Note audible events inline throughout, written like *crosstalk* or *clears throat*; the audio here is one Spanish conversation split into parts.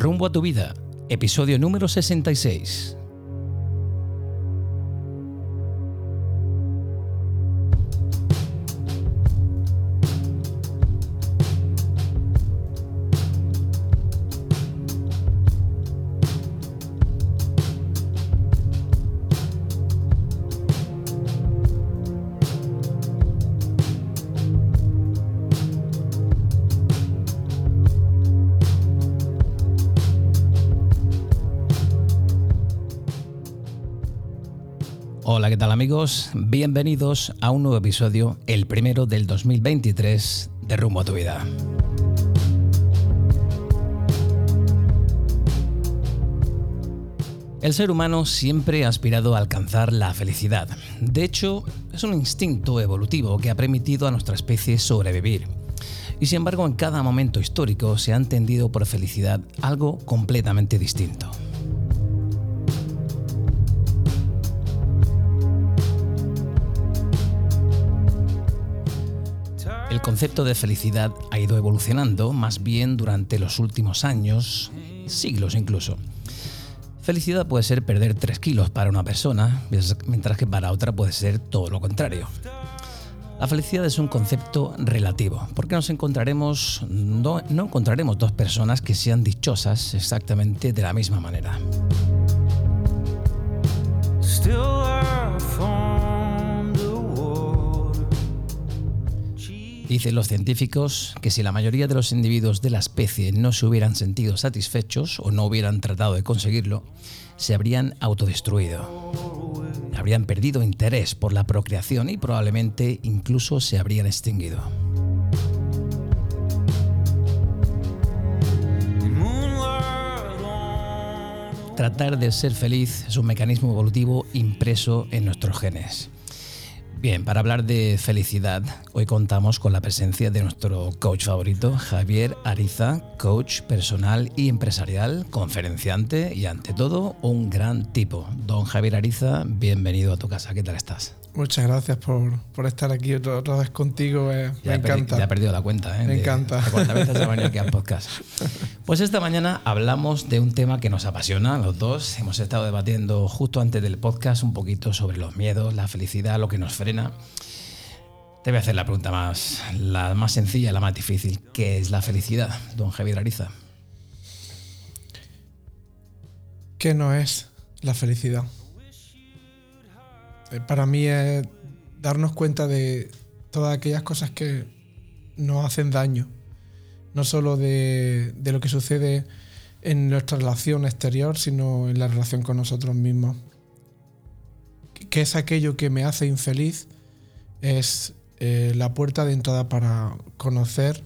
Rumbo a tu vida, episodio número 66. Amigos? Bienvenidos a un nuevo episodio, el primero del 2023 de Rumbo a tu vida. El ser humano siempre ha aspirado a alcanzar la felicidad. De hecho, es un instinto evolutivo que ha permitido a nuestra especie sobrevivir. Y sin embargo, en cada momento histórico se ha entendido por felicidad algo completamente distinto. El concepto de felicidad ha ido evolucionando más bien durante los últimos años, siglos incluso. Felicidad puede ser perder 3 kilos para una persona, mientras que para otra puede ser todo lo contrario. La felicidad es un concepto relativo, porque no encontraremos dos personas que sean dichosas exactamente de la misma manera. Dicen los científicos que si la mayoría de los individuos de la especie no se hubieran sentido satisfechos o no hubieran tratado de conseguirlo, se habrían autodestruido. Habrían perdido interés por la procreación y probablemente incluso se habrían extinguido. Tratar de ser feliz es un mecanismo evolutivo impreso en nuestros genes. Bien, para hablar de felicidad, hoy contamos con la presencia de nuestro coach favorito, Javier Ariza, coach personal y empresarial, conferenciante y ante todo un gran tipo. Don Javier Ariza, bienvenido a tu casa, ¿qué tal estás? Muchas gracias por, por estar aquí otra, otra vez contigo. Eh, me encanta. Ya he perdido la cuenta. ¿eh? Me encanta. ¿Cuántas veces venido aquí al podcast? *laughs* Pues esta mañana hablamos de un tema que nos apasiona los dos. Hemos estado debatiendo justo antes del podcast un poquito sobre los miedos, la felicidad, lo que nos frena. Te voy a hacer la pregunta más, la más sencilla, la más difícil. ¿Qué es la felicidad, don Javier Ariza? ¿Qué no es la felicidad? Eh, para mí es darnos cuenta de todas aquellas cosas que nos hacen daño, no solo de, lo que sucede en nuestra relación exterior, sino en la relación con nosotros mismos. ¿Qué es aquello que me hace infeliz? Es eh, la puerta de entrada para conocer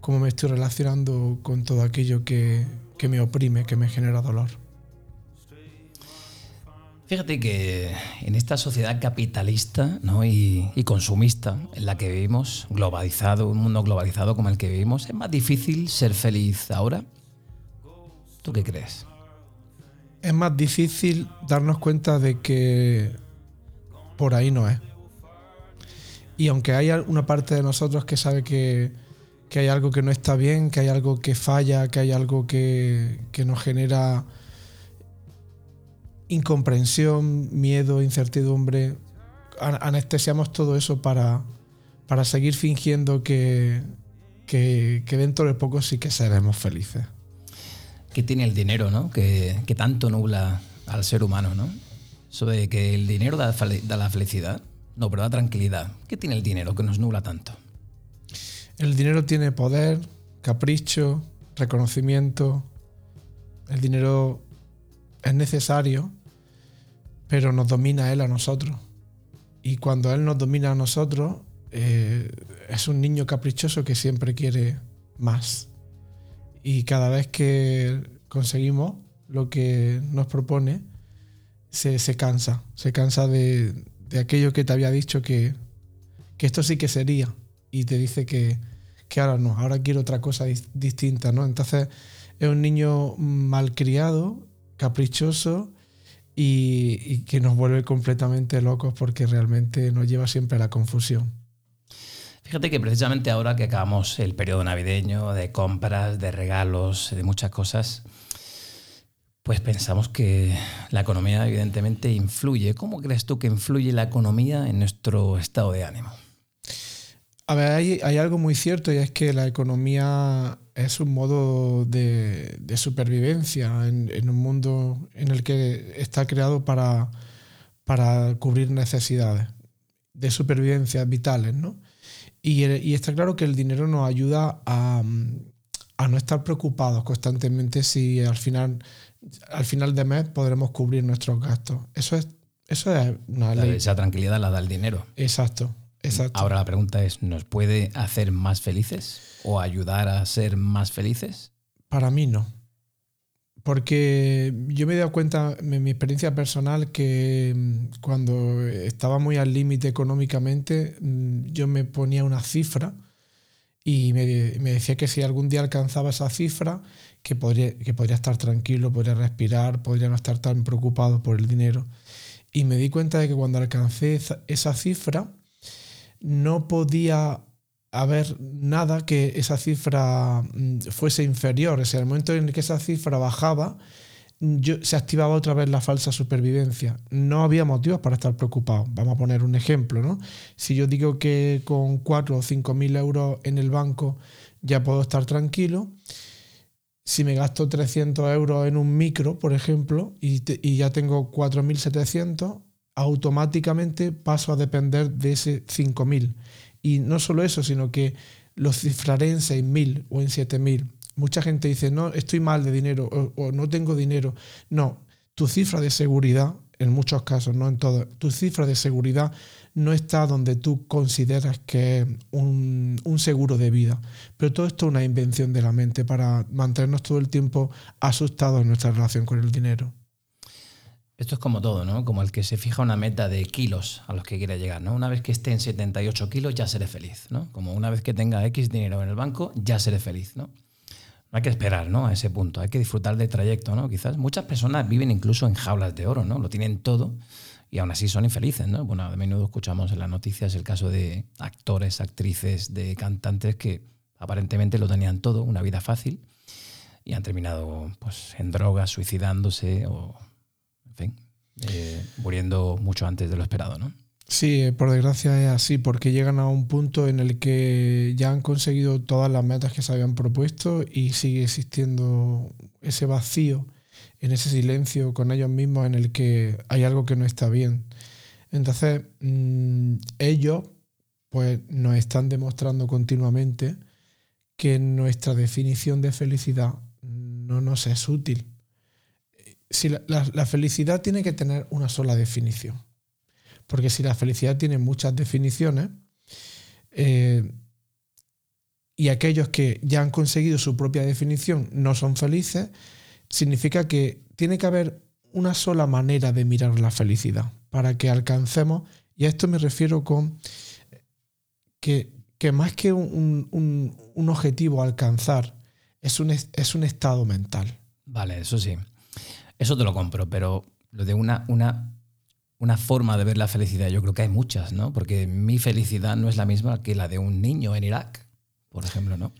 cómo me estoy relacionando con todo aquello que me oprime, que me genera dolor. Fíjate que en esta sociedad capitalista y, consumista en la que vivimos, globalizado, un mundo globalizado como el que vivimos, es más difícil ser feliz ahora. ¿Tú qué crees? Es más difícil darnos cuenta de que por ahí no es. Y aunque hay una parte de nosotros que sabe que, hay algo que no está bien, que hay algo que falla, que hay algo que, que nos genera incomprensión, miedo, incertidumbre. Anestesiamos todo eso para, para seguir fingiendo que, que, dentro de poco sí que seremos felices. ¿Qué tiene el dinero, no? Que, tanto nubla al ser humano, ¿no? Eso de que el dinero da, da la felicidad. No, pero da tranquilidad. ¿Qué tiene el dinero que nos nubla tanto? El dinero tiene poder, capricho, reconocimiento. El dinero es necesario, pero nos domina Él a nosotros. Y cuando Él nos domina a nosotros, eh, es un niño caprichoso que siempre quiere más. Y cada vez que conseguimos lo que nos propone, se, cansa. Se cansa de, aquello que te había dicho que, esto sí que sería. Y te dice que, que ahora no, ahora quiero otra cosa distinta. ¿no? Entonces es un niño malcriado, caprichoso y, que nos vuelve completamente locos porque realmente nos lleva siempre a la confusión. Fíjate que precisamente ahora que acabamos el periodo navideño, de compras, de regalos, de muchas cosas, Pues pensamos que la economía evidentemente influye. ¿Cómo crees tú que influye la economía en nuestro estado de ánimo? A ver, hay, algo muy cierto y es que la economía es un modo de, supervivencia en, un mundo en el que está creado para, para cubrir necesidades de supervivencia vitales, ¿no? Y, y, está claro que el dinero nos ayuda a, a, no estar preocupados constantemente si al final, al final de mes podremos cubrir nuestros gastos. Eso es, eso es una ley. Esa tranquilidad la da el dinero. Exacto. Ahora la pregunta es, ¿nos puede hacer más felices o ayudar a ser más felices? Para mí no. Porque yo me he dado cuenta en mi experiencia personal que mm, cuando estaba muy al límite económicamente, mm, yo me ponía una cifra y me, decía que si algún día alcanzaba esa cifra, que podría, que podría estar tranquilo, podría respirar, podría no estar tan preocupado por el dinero. Y me di cuenta de que cuando alcancé esa cifra, no podía haber nada que esa cifra mm, fuese inferior. O sea, el momento en el que esa cifra bajaba, yo, se activaba otra vez la falsa supervivencia. No había motivos para estar preocupado. Vamos a poner un ejemplo, ¿no? Si yo digo que con 4 o 5 mil euros en el banco ya puedo estar tranquilo, si me gasto 300 euros en un micro, por ejemplo, y, y ya tengo 4.700, automáticamente paso a depender de ese 5.000. Y no solo eso, sino que lo cifraré en 6.000 o en 7.000. Mucha gente dice, no, estoy mal de dinero o, no tengo dinero. No, tu cifra de seguridad, en muchos casos, no en todos, tu cifra de seguridad no está donde tú consideras que es un, un, seguro de vida. Pero todo esto es una invención de la mente para mantenernos todo el tiempo asustados en nuestra relación con el dinero. Esto es como todo, ¿no? Como el que se fija una meta de kilos a los que quiere llegar, ¿no? Una vez que esté en 78 kilos ya seré feliz, ¿no? Como una vez que tenga X dinero en el banco ya seré feliz, ¿no? No hay que esperar, ¿no? A ese punto, hay que disfrutar del trayecto, ¿no? Quizás muchas personas viven incluso en jaulas de oro, ¿no? Lo tienen todo y aún así son infelices, ¿no? Bueno, a menudo escuchamos en las noticias el caso de actores, actrices, de cantantes que aparentemente lo tenían todo, una vida fácil, y han terminado pues, en drogas, suicidándose o eh, muriendo mucho antes de lo esperado, ¿no? Sí, eh, por desgracia es así, porque llegan a un punto en el que ya han conseguido todas las metas que se habían propuesto y sigue existiendo ese vacío, en ese silencio con ellos mismos en el que hay algo que no está bien. Entonces, mm, ellos pues nos están demostrando continuamente que nuestra definición de felicidad no nos es útil si la, felicidad tiene que tener una sola definición. Porque si la felicidad tiene muchas definiciones, eh, y aquellos que ya han conseguido su propia definición no son felices, significa que tiene que haber una sola manera de mirar la felicidad para que alcancemos, y a esto me refiero con que, más que un, objetivo a alcanzar, es un, es un estado mental. Vale, eso sí. Eso te lo compro, pero lo de una, una, una forma de ver la felicidad, yo creo que hay muchas, ¿no? Porque mi felicidad no es la misma que la de un niño en Irak, por ejemplo, ¿no?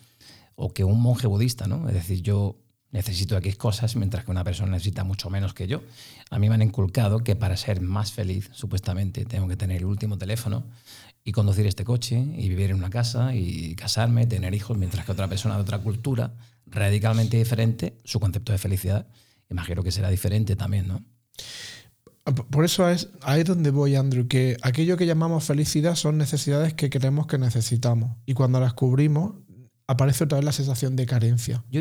O que un monje budista, ¿no? Es decir, yo necesito X cosas mientras que una persona necesita mucho menos que yo. A mí me han inculcado que para ser más feliz, supuestamente, tengo que tener el último teléfono y conducir este coche y vivir en una casa y casarme, tener hijos, mientras que otra persona de otra cultura, radicalmente diferente, su concepto de felicidad imagino que será diferente también, ¿no? Por eso es ahí donde voy, Andrew, que aquello que llamamos felicidad son necesidades que creemos que necesitamos. Y cuando las cubrimos, aparece otra vez la sensación de carencia. Yo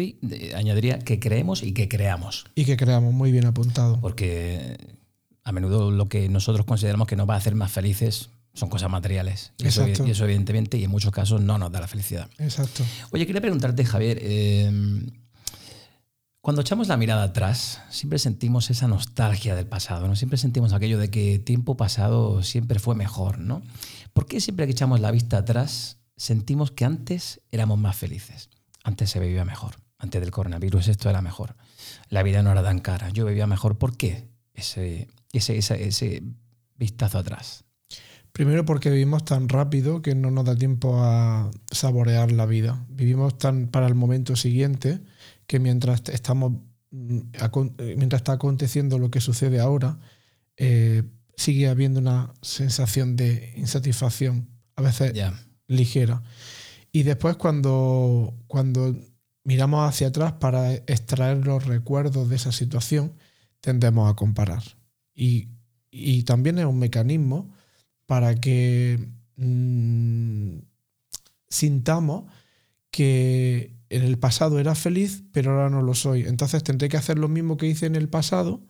añadiría que creemos y que creamos. Y que creamos, muy bien apuntado. Porque a menudo lo que nosotros consideramos que nos va a hacer más felices son cosas materiales. Y eso, y eso, evidentemente, y en muchos casos no nos da la felicidad. Exacto. Oye, quería preguntarte, Javier, eh, cuando echamos la mirada atrás, siempre sentimos esa nostalgia del pasado, ¿no? Siempre sentimos aquello de que tiempo pasado siempre fue mejor, ¿no? ¿Por qué siempre que echamos la vista atrás sentimos que antes éramos más felices? Antes se vivía mejor. Antes del coronavirus esto era mejor. La vida no era tan cara. Yo vivía mejor. ¿Por qué? Ese, ese, ese vistazo atrás. Primero porque vivimos tan rápido que no nos da tiempo a saborear la vida. Vivimos tan para el momento siguiente que mientras estamos mm, eh, mientras está aconteciendo lo que sucede ahora, eh, sigue habiendo una sensación de insatisfacción, a veces ligera. Y después cuando, cuando miramos hacia atrás para extraer los recuerdos de esa situación, tendemos a comparar. Y, también es un mecanismo para que mm, sintamos que en el pasado era feliz, pero ahora no lo soy. Entonces tendré que hacer lo mismo que hice en el pasado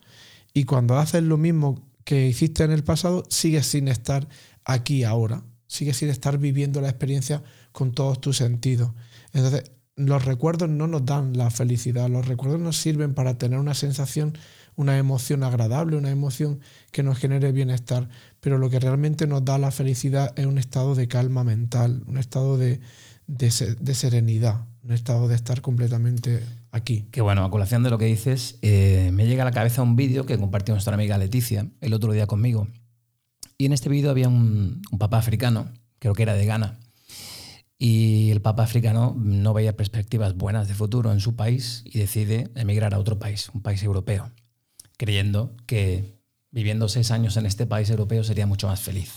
y cuando haces lo mismo que hiciste en el pasado, sigues sin estar aquí ahora, sigues sin estar viviendo la experiencia con todos tus sentidos. Entonces, los recuerdos no nos dan la felicidad, los recuerdos nos sirven para tener una sensación, una emoción agradable, una emoción que nos genere bienestar, pero lo que realmente nos da la felicidad es un estado de calma mental, un estado de, de, serenidad, un estado de estar completamente aquí. Que bueno, a colación de lo que dices, eh, me llega a la cabeza un vídeo que compartió nuestra amiga Leticia el otro día conmigo. Y en este vídeo había un, papá africano, creo que era de Ghana, y el Papa africano no veía perspectivas buenas de futuro en su país y decide emigrar a otro país, un país europeo, creyendo que viviendo seis años en este país europeo sería mucho más feliz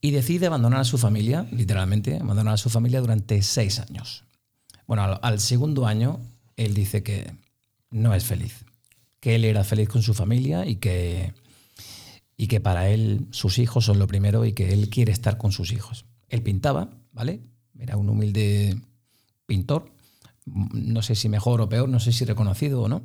y decide abandonar a su familia, literalmente, abandonar a su familia durante seis años. Bueno, al, segundo año, él dice que no es feliz, que él era feliz con su familia y que, y que para él sus hijos son lo primero y que él quiere estar con sus hijos. Él pintaba, ¿vale? Era un humilde pintor, no sé si mejor o peor, no sé si reconocido o no.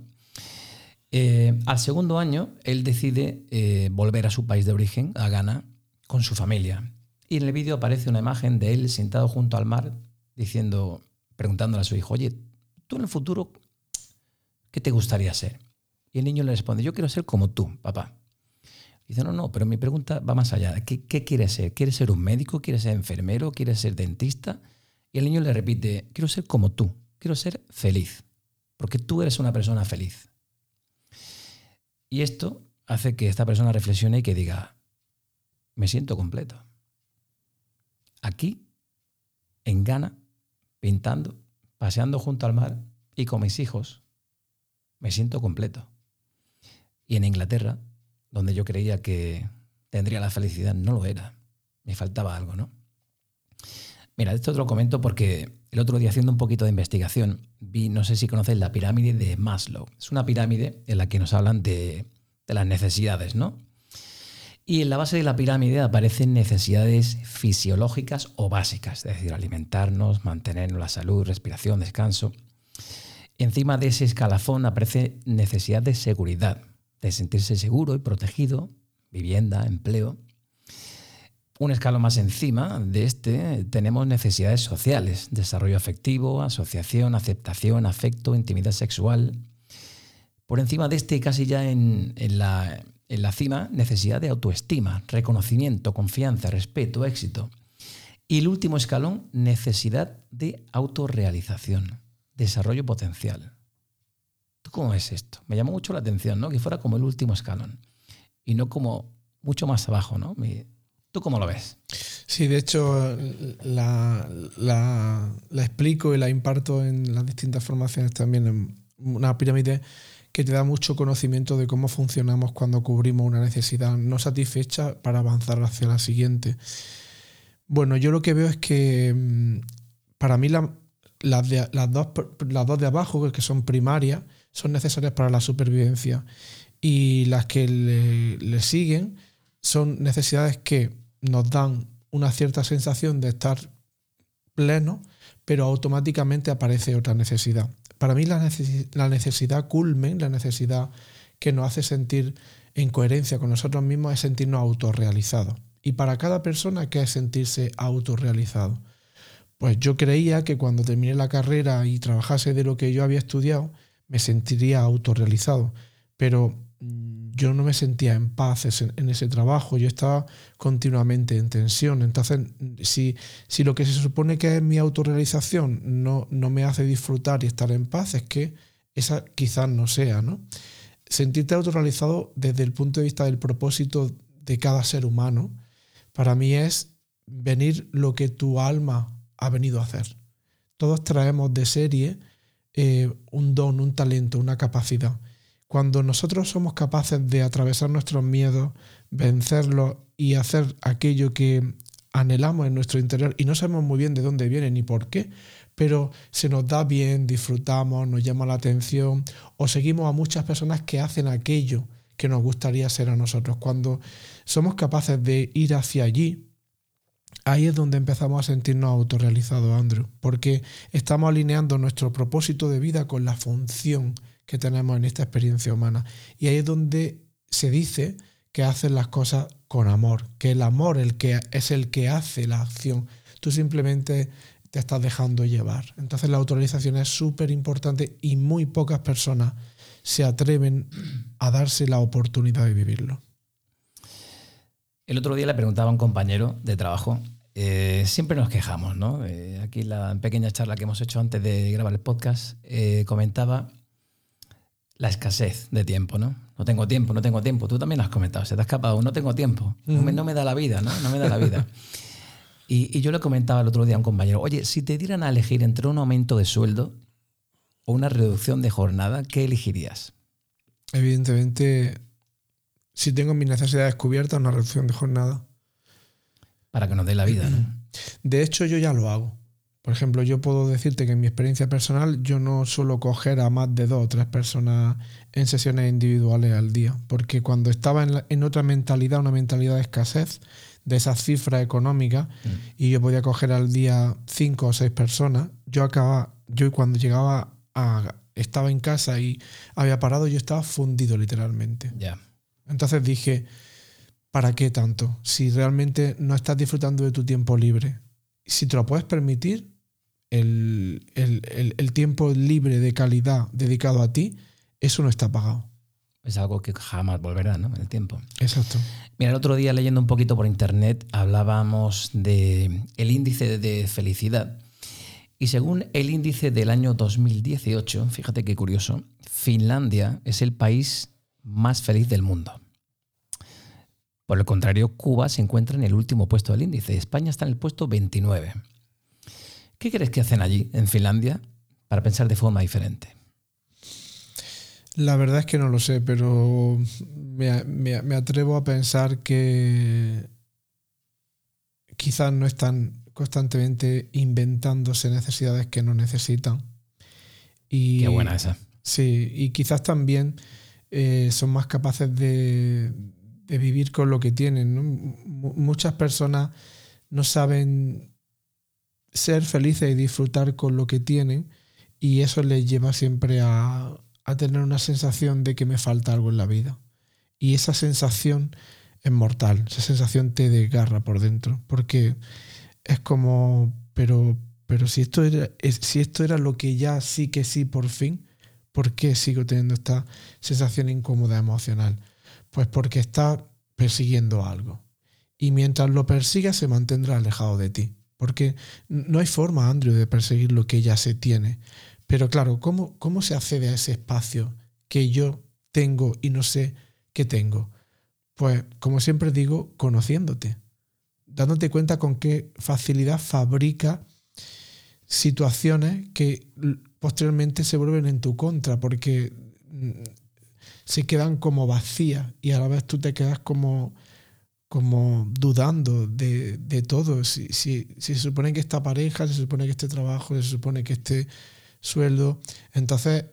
Eh, al segundo año, él decide eh, volver a su país de origen, a Ghana, con su familia. Y en el vídeo aparece una imagen de él sentado junto al mar diciendo, preguntándole a su hijo, oye, tú en el futuro, ¿qué te gustaría ser? Y el niño le responde, yo quiero ser como tú, papá. dice, no, no, pero mi pregunta va más allá. ¿Qué, ¿Qué quieres ser? ¿Quieres ser un médico? ¿Quieres ser enfermero? ¿Quieres ser dentista? Y el niño le repite, quiero ser como tú, quiero ser feliz, porque tú eres una persona feliz. Y esto hace que esta persona reflexione y que diga, me siento completo. Aquí, en Ghana, pintando, paseando junto al mar y con mis hijos, me siento completo. Y en Inglaterra, donde yo creía que tendría la felicidad, no lo era. Me faltaba algo, ¿no? Mira, esto te lo comento porque el otro día haciendo un poquito de investigación vi, no sé si conocéis la pirámide de Maslow. Es una pirámide en la que nos hablan de, de las necesidades, ¿no? Y en la base de la pirámide aparecen necesidades fisiológicas o básicas, es decir, alimentarnos, mantenernos la salud, respiración, descanso. Encima de ese escalafón aparece necesidad de seguridad, de sentirse seguro y protegido, vivienda, empleo. Un escalón más encima de este tenemos necesidades sociales, desarrollo afectivo, asociación, aceptación, afecto, intimidad sexual. Por encima de este, casi ya en, en la en la cima, necesidad de autoestima, reconocimiento, confianza, respeto, éxito. Y el último escalón, necesidad de autorrealización, desarrollo potencial. ¿Tú cómo ves esto? Me llamó mucho la atención, ¿no? Que fuera como el último escalón y no como mucho más abajo, ¿no? ¿Tú cómo lo ves? Sí, de hecho la, la explico y la imparto en las distintas formaciones también en una pirámide que te da mucho conocimiento de cómo funcionamos cuando cubrimos una necesidad no satisfecha para avanzar hacia la siguiente. Bueno, yo lo que veo es que mm, para mí las, dos, las dos de abajo, que son primarias, son necesarias para la supervivencia y las que le siguen son necesidades que nos dan una cierta sensación de estar pleno, pero automáticamente aparece otra necesidad. Para mí la, necesidad culmen, la necesidad que nos hace sentir en coherencia con nosotros mismos es sentirnos autorrealizados. Y para cada persona, ¿qué es sentirse autorrealizado? Pues yo creía que cuando terminé la carrera y trabajase de lo que yo había estudiado, me sentiría autorrealizado. Pero yo no me sentía en paz en ese trabajo, yo estaba continuamente en tensión. Entonces, si, si lo que se supone que es mi autorrealización no, no me hace disfrutar y estar en paz, es que esa quizás no sea, ¿no? Sentirte autorrealizado desde el punto de vista del propósito de cada ser humano, para mí es venir lo que tu alma ha venido a hacer. Todos traemos de serie eh, un don, un talento, una capacidad. Cuando nosotros somos capaces de atravesar nuestros miedos, vencerlos y hacer aquello que anhelamos en nuestro interior y no sabemos muy bien de dónde viene ni por qué, pero se nos da bien, disfrutamos, nos llama la atención o seguimos a muchas personas que hacen aquello que nos gustaría ser a nosotros. Cuando somos capaces de ir hacia allí, ahí es donde empezamos a sentirnos autorrealizados, Andrew, porque estamos alineando nuestro propósito de vida con la función que tenemos en esta experiencia humana. Y ahí es donde se dice que hacen las cosas con amor, que el amor el que, es el que hace la acción. Tú simplemente te estás dejando llevar. Entonces la autorización es súper importante y muy pocas personas se atreven a darse la oportunidad de vivirlo. El otro día le preguntaba a un compañero de trabajo, eh, siempre nos quejamos, ¿no? Eh, aquí la pequeña charla que hemos hecho antes de grabar el podcast, eh, comentaba la escasez de tiempo, ¿no? No tengo tiempo, no tengo tiempo. Tú también lo has comentado, se te ha escapado, no tengo tiempo, no, me, no me da la vida, ¿no? No me da la vida. *laughs* Y, yo le comentaba el otro día a un compañero, oye, si te dieran a elegir entre un aumento de sueldo o una reducción de jornada, ¿qué elegirías? Evidentemente, si tengo mis necesidades cubiertas, una reducción de jornada. Para que nos dé la vida, ¿no? *clears throat* De hecho, yo ya lo hago. Por ejemplo, yo puedo decirte que en mi experiencia personal yo no suelo coger a más de dos o tres personas en sesiones individuales al día, porque cuando estaba en, en otra mentalidad, una mentalidad de escasez, de esas cifras económicas mm. y yo podía coger al día cinco o seis personas. Yo acababa, yo cuando llegaba a, estaba en casa y había parado, yo estaba fundido literalmente. Entonces dije, ¿para qué tanto? Si realmente no estás disfrutando de tu tiempo libre. Si te lo puedes permitir, el, el tiempo libre de calidad dedicado a ti, eso no está pagado es algo que jamás volverá, ¿no? En el tiempo. Exacto. Mira, el otro día leyendo un poquito por internet hablábamos de el índice de felicidad. Y según el índice del año 2018, fíjate qué curioso, Finlandia es el país más feliz del mundo. Por el contrario, Cuba se encuentra en el último puesto del índice. España está en el puesto 29. ¿Qué crees que hacen allí, en Finlandia, para pensar de forma diferente? La verdad es que no lo sé, pero me, atrevo a pensar que quizás no están constantemente inventándose necesidades que no necesitan. Y, Qué buena esa. Sí, y quizás también eh, son más capaces de, vivir con lo que tienen. Muchas personas no saben ser felices y disfrutar con lo que tienen y eso les lleva siempre a, a tener una sensación de que me falta algo en la vida. Y esa sensación es mortal, esa sensación te desgarra por dentro, porque es como, pero, pero si, esto era, si esto era lo que ya sí que sí por fin, ¿por qué sigo teniendo esta sensación incómoda emocional? Pues porque está persiguiendo algo. Y mientras lo persiga se mantendrá alejado de ti. Porque no hay forma, Andrew, de perseguir lo que ya se tiene. Pero claro, ¿cómo, ¿cómo se accede a ese espacio que yo tengo y no sé qué tengo? Pues, como siempre digo, conociéndote, dándote cuenta con qué facilidad fabrica situaciones que posteriormente se vuelven en tu contra, porque se quedan como vacías y a la vez tú te quedas como, como dudando de, todo. Si, si, si, se supone que esta pareja, se supone que este trabajo, se supone que este sueldo. Entonces,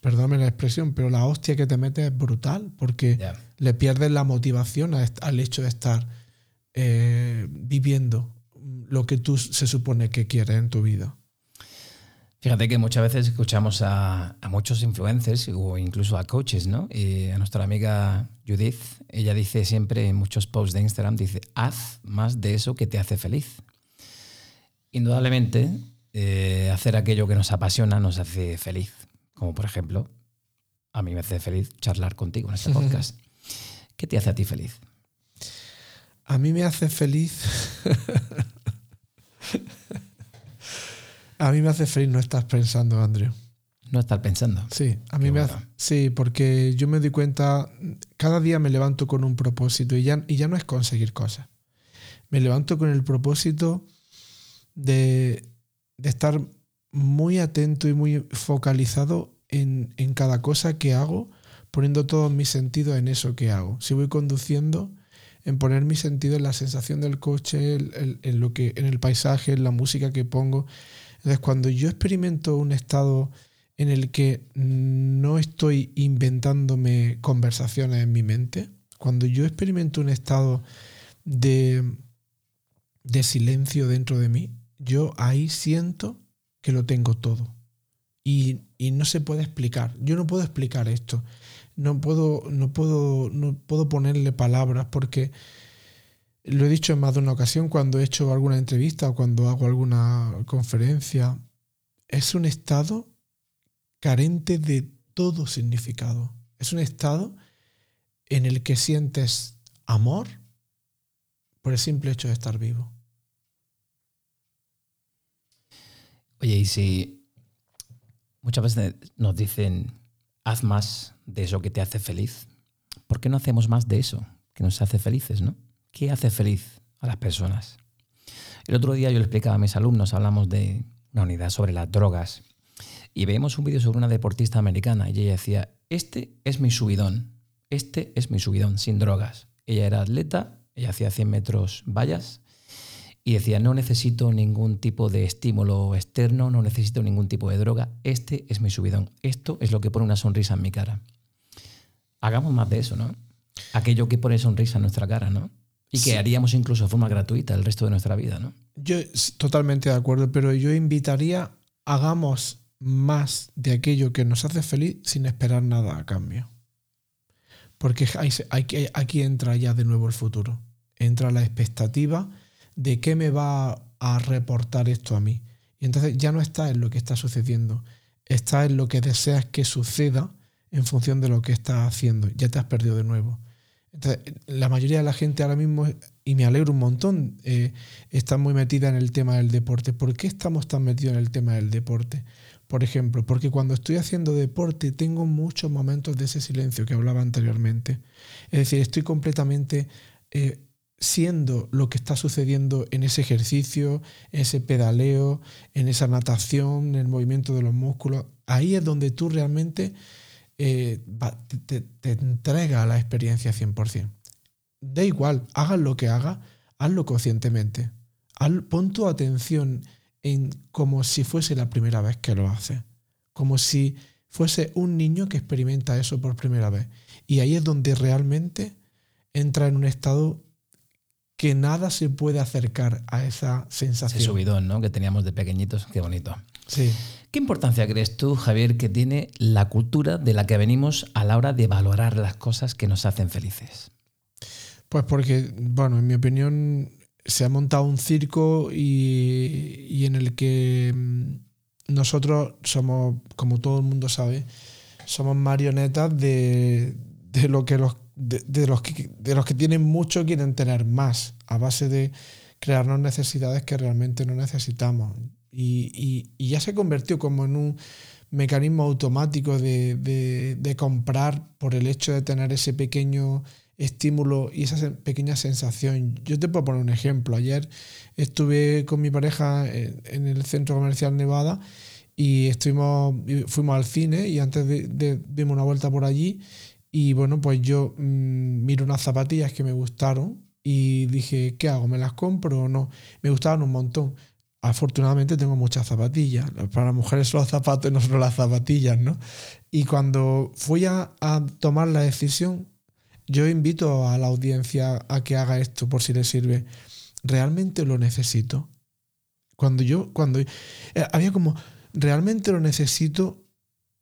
perdóname la expresión, pero la hostia que te metes es brutal porque le pierdes la motivación al hecho de estar eh, viviendo lo que tú se supone que quieres en tu vida. Fíjate que muchas veces escuchamos a, muchos influencers o incluso a coaches, ¿no? Y a nuestra amiga Judith, ella dice siempre en muchos posts de Instagram, dice, haz más de eso que te hace feliz. Indudablemente, eh, hacer aquello que nos apasiona nos hace feliz. Como por ejemplo, a mí me hace feliz charlar contigo en este *laughs* podcast. ¿Qué te hace a ti feliz? A mí me hace feliz. *laughs* a mí me hace feliz no estar pensando, Andrew. No estar pensando. Sí, a mí me hace. Sí, porque yo me doy cuenta, cada día me levanto con un propósito y ya, y ya no es conseguir cosas. Me levanto con el propósito de de estar muy atento y muy focalizado en, en cada cosa que hago, poniendo todos mis sentidos en eso que hago. Si voy conduciendo, en poner mi sentido en la sensación del coche, en, lo que, en el paisaje, en la música que pongo. Entonces, cuando yo experimento un estado en el que no estoy inventándome conversaciones en mi mente, cuando yo experimento un estado de, de silencio dentro de mí, yo ahí siento que lo tengo todo. Y, y, no se puede explicar. Yo no puedo explicar esto no puedo, no puedo, no puedo ponerle palabras porque lo he dicho en más de una ocasión cuando he hecho alguna entrevista o cuando hago alguna conferencia. Es un estado carente de todo significado. Es un estado en el que sientes amor por el simple hecho de estar vivo. Oye, y si muchas veces nos dicen, haz más de eso que te hace feliz. ¿Por qué no hacemos más de eso que nos hace felices, no? ¿Qué hace feliz a las personas? El otro día yo le explicaba a mis alumnos, hablamos de una unidad sobre las drogas y veíamos un vídeo sobre una deportista americana y ella decía, este es mi subidón, este es mi subidón sin drogas. Ella era atleta, ella hacía 100 metros vallas y decía, no necesito ningún tipo de estímulo externo, no necesito ningún tipo de droga, este es mi subidón, esto es lo que pone una sonrisa en mi cara. Hagamos más de eso, ¿no? Aquello que pone sonrisa en nuestra cara, ¿no? Y que haríamos incluso de forma gratuita el resto de nuestra vida, ¿no? Yo totalmente de acuerdo, pero yo invitaría, hagamos más de aquello que nos hace feliz sin esperar nada a cambio. Porque aquí entra ya de nuevo el futuro. Entra la expectativa de qué me va a reportar esto a mí. Y entonces ya no está en lo que está sucediendo, está en lo que deseas que suceda en función de lo que estás haciendo. Ya te has perdido de nuevo. La mayoría de la gente ahora mismo, y me alegro un montón, eh, está muy metida en el tema del deporte. ¿Por qué estamos tan metidos en el tema del deporte? Por ejemplo, porque cuando estoy haciendo deporte tengo muchos momentos de ese silencio que hablaba anteriormente. Es decir, estoy completamente eh, siendo lo que está sucediendo en ese ejercicio, en ese pedaleo, en esa natación, en el movimiento de los músculos. Ahí es donde tú realmente eh, te, entrega la experiencia 100%. Da igual, hagas lo que hagas, hazlo conscientemente. pon tu atención en como si fuese la primera vez que lo haces. Como si fuese un niño que experimenta eso por primera vez. Y ahí es donde realmente entra en un estado que nada se puede acercar a esa sensación. Ese subidón, ¿no? Que teníamos de pequeñitos, qué bonito. Sí. ¿Qué importancia crees tú, Javier, que tiene la cultura de la que venimos a la hora de valorar las cosas que nos hacen felices? Pues porque, bueno, en mi opinión, se ha montado un circo y, en el que mm, nosotros somos, como todo el mundo sabe, somos marionetas de, de lo que los de, los que, de los que tienen mucho quieren tener más, a base de crearnos necesidades que realmente no necesitamos. Y, ya se convirtió como en un mecanismo automático de, comprar por el hecho de tener ese pequeño estímulo y esa pequeña sensación. Yo te puedo poner un ejemplo. Ayer estuve con mi pareja en, el centro comercial Nevada y fuimos al cine y antes de, dimos una vuelta por allí y bueno, pues yo mm, miro unas zapatillas que me gustaron y dije, ¿qué hago? ¿Me las compro o no? Me gustaban un montón. Afortunadamente tengo muchas zapatillas. Para mujeres son los zapatos y no solo las zapatillas, ¿no? Y cuando fui a, tomar la decisión, yo invito a la audiencia a que haga esto por si le sirve. ¿Realmente lo necesito? Cuando yo, cuando eh, había como, ¿realmente lo necesito?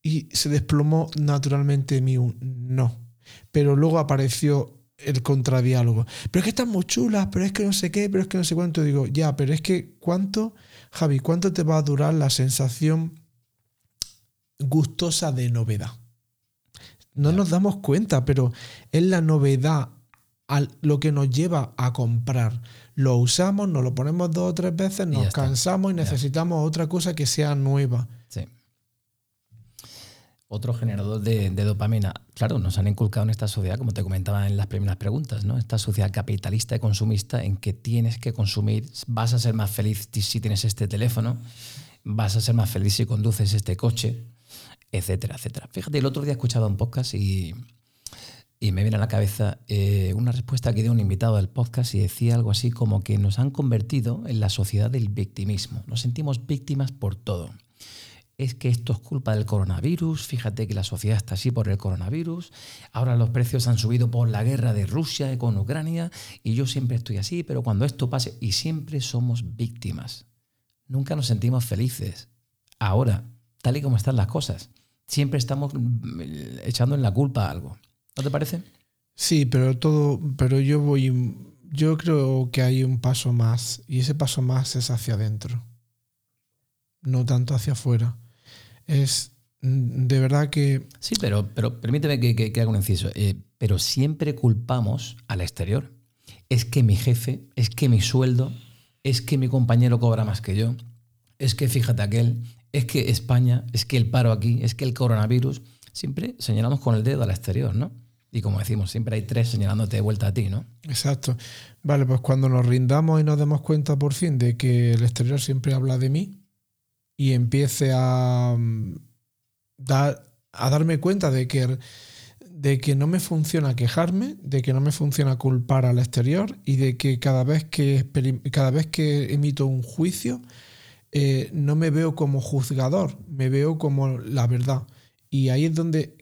y se desplomó naturalmente mi no. Pero luego apareció el contradiálogo. Pero es que están muy chulas, pero es que no sé qué, pero es que no sé cuánto. Digo, ya, pero es que cuánto, Javi, cuánto te va a durar la sensación gustosa de novedad. No nos damos cuenta, pero es la novedad lo que nos lleva a comprar. Lo usamos, nos lo ponemos dos o tres veces, nos cansamos y necesitamos otra cosa que sea nueva. Otro generador de, dopamina. Claro, nos han inculcado en esta sociedad, como te comentaba en las primeras preguntas, ¿no? Esta sociedad capitalista y consumista en que tienes que consumir, vas a ser más feliz si tienes este teléfono. vas a ser más feliz si conduces este coche, etcétera, etcétera. Fíjate, el otro día escuchaba un podcast y, y me viene a la cabeza eh, una respuesta que dio un invitado del podcast y decía algo así como que nos han convertido en la sociedad del victimismo. Nos sentimos víctimas por todo es que esto es culpa del coronavirus, fíjate que la sociedad está así por el coronavirus, ahora los precios han subido por la guerra de Rusia con Ucrania y yo siempre estoy así, pero cuando esto pase, y siempre somos víctimas, nunca nos sentimos felices. Ahora, tal y como están las cosas, siempre estamos mm, echando en la culpa algo. ¿No te parece? Sí, pero todo, pero yo voy, yo creo que hay un paso más y ese paso más es hacia adentro, no tanto hacia afuera es mm, de verdad que... Sí, pero, pero permíteme que, haga un inciso. Eh, pero siempre culpamos al exterior. Es que mi jefe, es que mi sueldo, es que mi compañero cobra más que yo, es que fíjate aquel, es que España, es que el paro aquí, es que el coronavirus. Siempre señalamos con el dedo al exterior, ¿no? Y como decimos, siempre hay tres señalándote de vuelta a ti, ¿no? Exacto. Vale, pues cuando nos rindamos y nos demos cuenta por fin de que el exterior siempre habla de mí, y empiece a, mm, dar, a darme cuenta de que, de que no me funciona quejarme, de que no me funciona culpar al exterior y de que cada vez que, cada vez que emito un juicio eh, no me veo como juzgador, me veo como la verdad. Y ahí es donde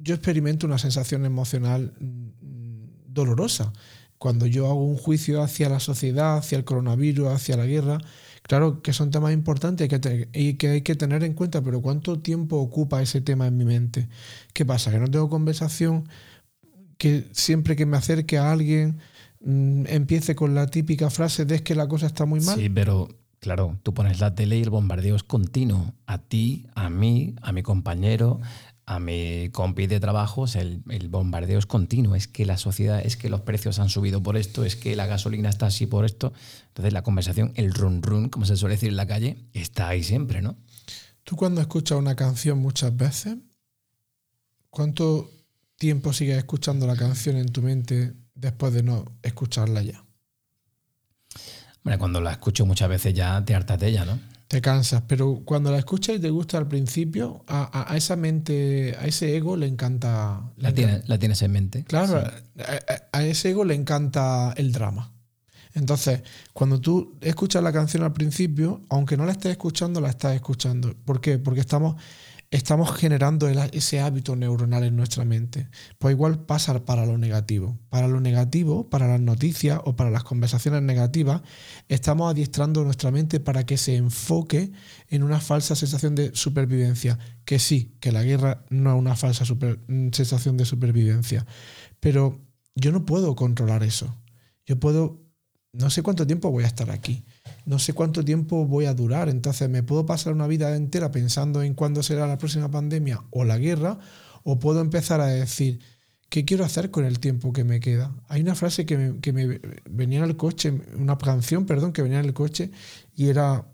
yo experimento una sensación emocional mm, dolorosa. Cuando yo hago un juicio hacia la sociedad, hacia el coronavirus, hacia la guerra, Claro que son temas importantes y que hay que tener en cuenta, pero ¿cuánto tiempo ocupa ese tema en mi mente? ¿Qué pasa? Que no tengo conversación, que siempre que me acerque a alguien mm, empiece con la típica frase de es que la cosa está muy mal. Sí, pero claro, tú pones la tele y el bombardeo es continuo. A ti, a mí, a mi compañero, a mi compi de trabajos, el, bombardeo es continuo. Es que la sociedad, es que los precios han subido por esto, es que la gasolina está así por esto. Entonces la conversación, el run run, como se suele decir en la calle, está ahí siempre, ¿no? Tú cuando escuchas una canción muchas veces, ¿cuánto tiempo sigues escuchando la canción en tu mente después de no escucharla ya? Bueno, cuando la escucho muchas veces ya te hartas de ella, ¿no? Te cansas, pero cuando la escuchas y te gusta al principio, a, esa mente, a ese ego le encanta. la, la tienes en mente. Claro, a, ese ego le encanta el drama. Entonces, cuando tú escuchas la canción al principio, aunque no la estés escuchando, la estás escuchando. ¿Por qué? Porque estamos estamos generando ese hábito neuronal en nuestra mente. Pues igual pasa para lo negativo. Para lo negativo, para las noticias o para las conversaciones negativas, estamos adiestrando nuestra mente para que se enfoque en una falsa sensación de supervivencia. Que sí, que la guerra no es una falsa mm, sensación de supervivencia. Pero yo no puedo controlar eso. Yo puedo, no sé cuánto tiempo voy a estar aquí no sé cuánto tiempo voy a durar, entonces me puedo pasar una vida entera pensando en cuándo será la próxima pandemia o la guerra, o puedo empezar a decir, ¿qué quiero hacer con el tiempo que me queda? Hay una frase que me, venía en el coche, una canción, perdón, que venía en el coche y era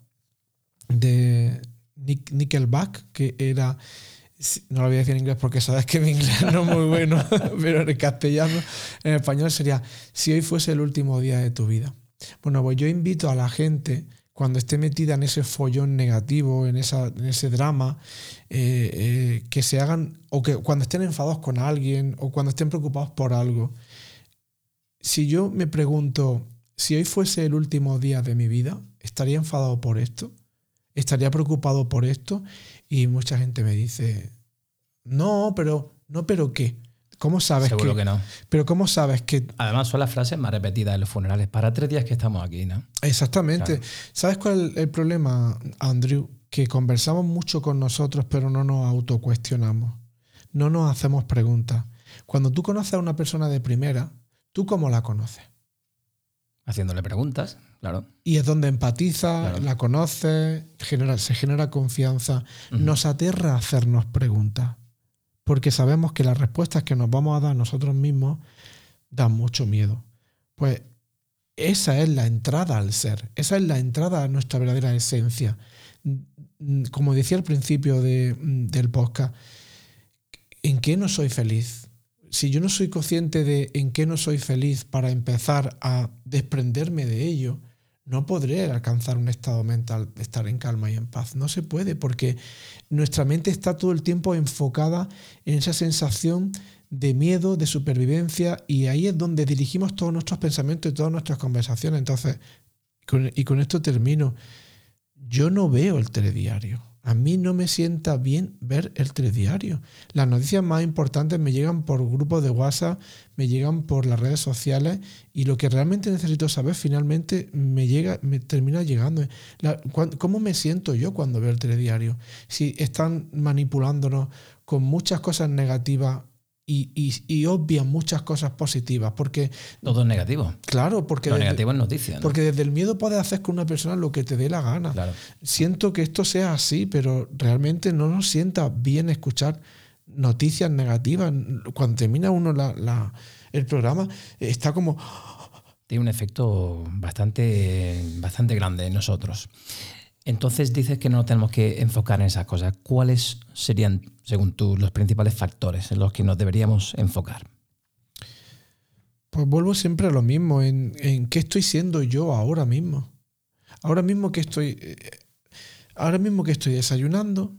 de Nickelback, que era no lo voy a decir en inglés porque sabes que mi inglés no es muy bueno, *laughs* pero en castellano, en español sería, si hoy fuese el último día de tu vida. Bueno, pues yo invito a la gente, cuando esté metida en ese follón negativo, en, ese drama, eh, eh, que se hagan, o que cuando estén enfadados con alguien, o cuando estén preocupados por algo, si yo me pregunto, si hoy fuese el último día de mi vida, ¿estaría enfadado por esto? ¿Estaría preocupado por esto? Y mucha gente me dice, no, pero, no, pero qué. ¿Cómo sabes Seguro que, no. Pero ¿cómo sabes que...? Además son las frases más repetidas en los funerales. Para tres días que estamos aquí, ¿no? Exactamente. ¿Sabes cuál es el problema, Andrew? Que conversamos mucho con nosotros, pero no nos autocuestionamos. No nos hacemos preguntas. Cuando tú conoces a una persona de primera, ¿tú cómo la conoces? Haciéndole preguntas, claro. Y es donde empatiza, la conoces, genera, se genera confianza. Nos aterra hacernos preguntas porque sabemos que las respuestas que nos vamos a dar nosotros mismos dan mucho miedo. Pues esa es la entrada al ser, esa es la entrada a nuestra verdadera esencia. Como decía al principio del podcast, ¿en qué no soy feliz? Si yo no soy consciente de en qué no soy feliz para empezar a desprenderme de ello, no podré alcanzar un estado mental, estar en calma y en paz. No se puede porque nuestra mente está todo el tiempo enfocada en esa sensación de miedo, de supervivencia, y ahí es donde dirigimos todos nuestros pensamientos y todas nuestras conversaciones. Entonces, y con esto termino, yo no veo el telediario. A mí no me sienta bien ver el telediario. Las noticias más importantes me llegan por grupos de WhatsApp, me llegan por las redes sociales y lo que realmente necesito saber finalmente me llega, me termina llegando. ¿Cómo me siento yo cuando veo el telediario? Si están manipulándonos con muchas cosas negativas y, obvian muchas cosas positivas. Porque, Todo es negativo. Claro, porque. Lo negativo es noticia. Porque desde el miedo puedes hacer con una persona lo que te dé la gana. Siento que esto sea así, pero realmente no nos sienta bien escuchar noticias negativas. Cuando termina uno la, el programa, está como. Tiene un efecto bastante, bastante grande en nosotros. Entonces dices que no tenemos que enfocar en esas cosas. ¿Cuáles serían, según tú, los principales factores en los que nos deberíamos enfocar? Pues vuelvo siempre a lo mismo, en, qué estoy siendo yo ahora mismo. Ahora mismo que estoy, eh, ahora mismo que estoy desayunando,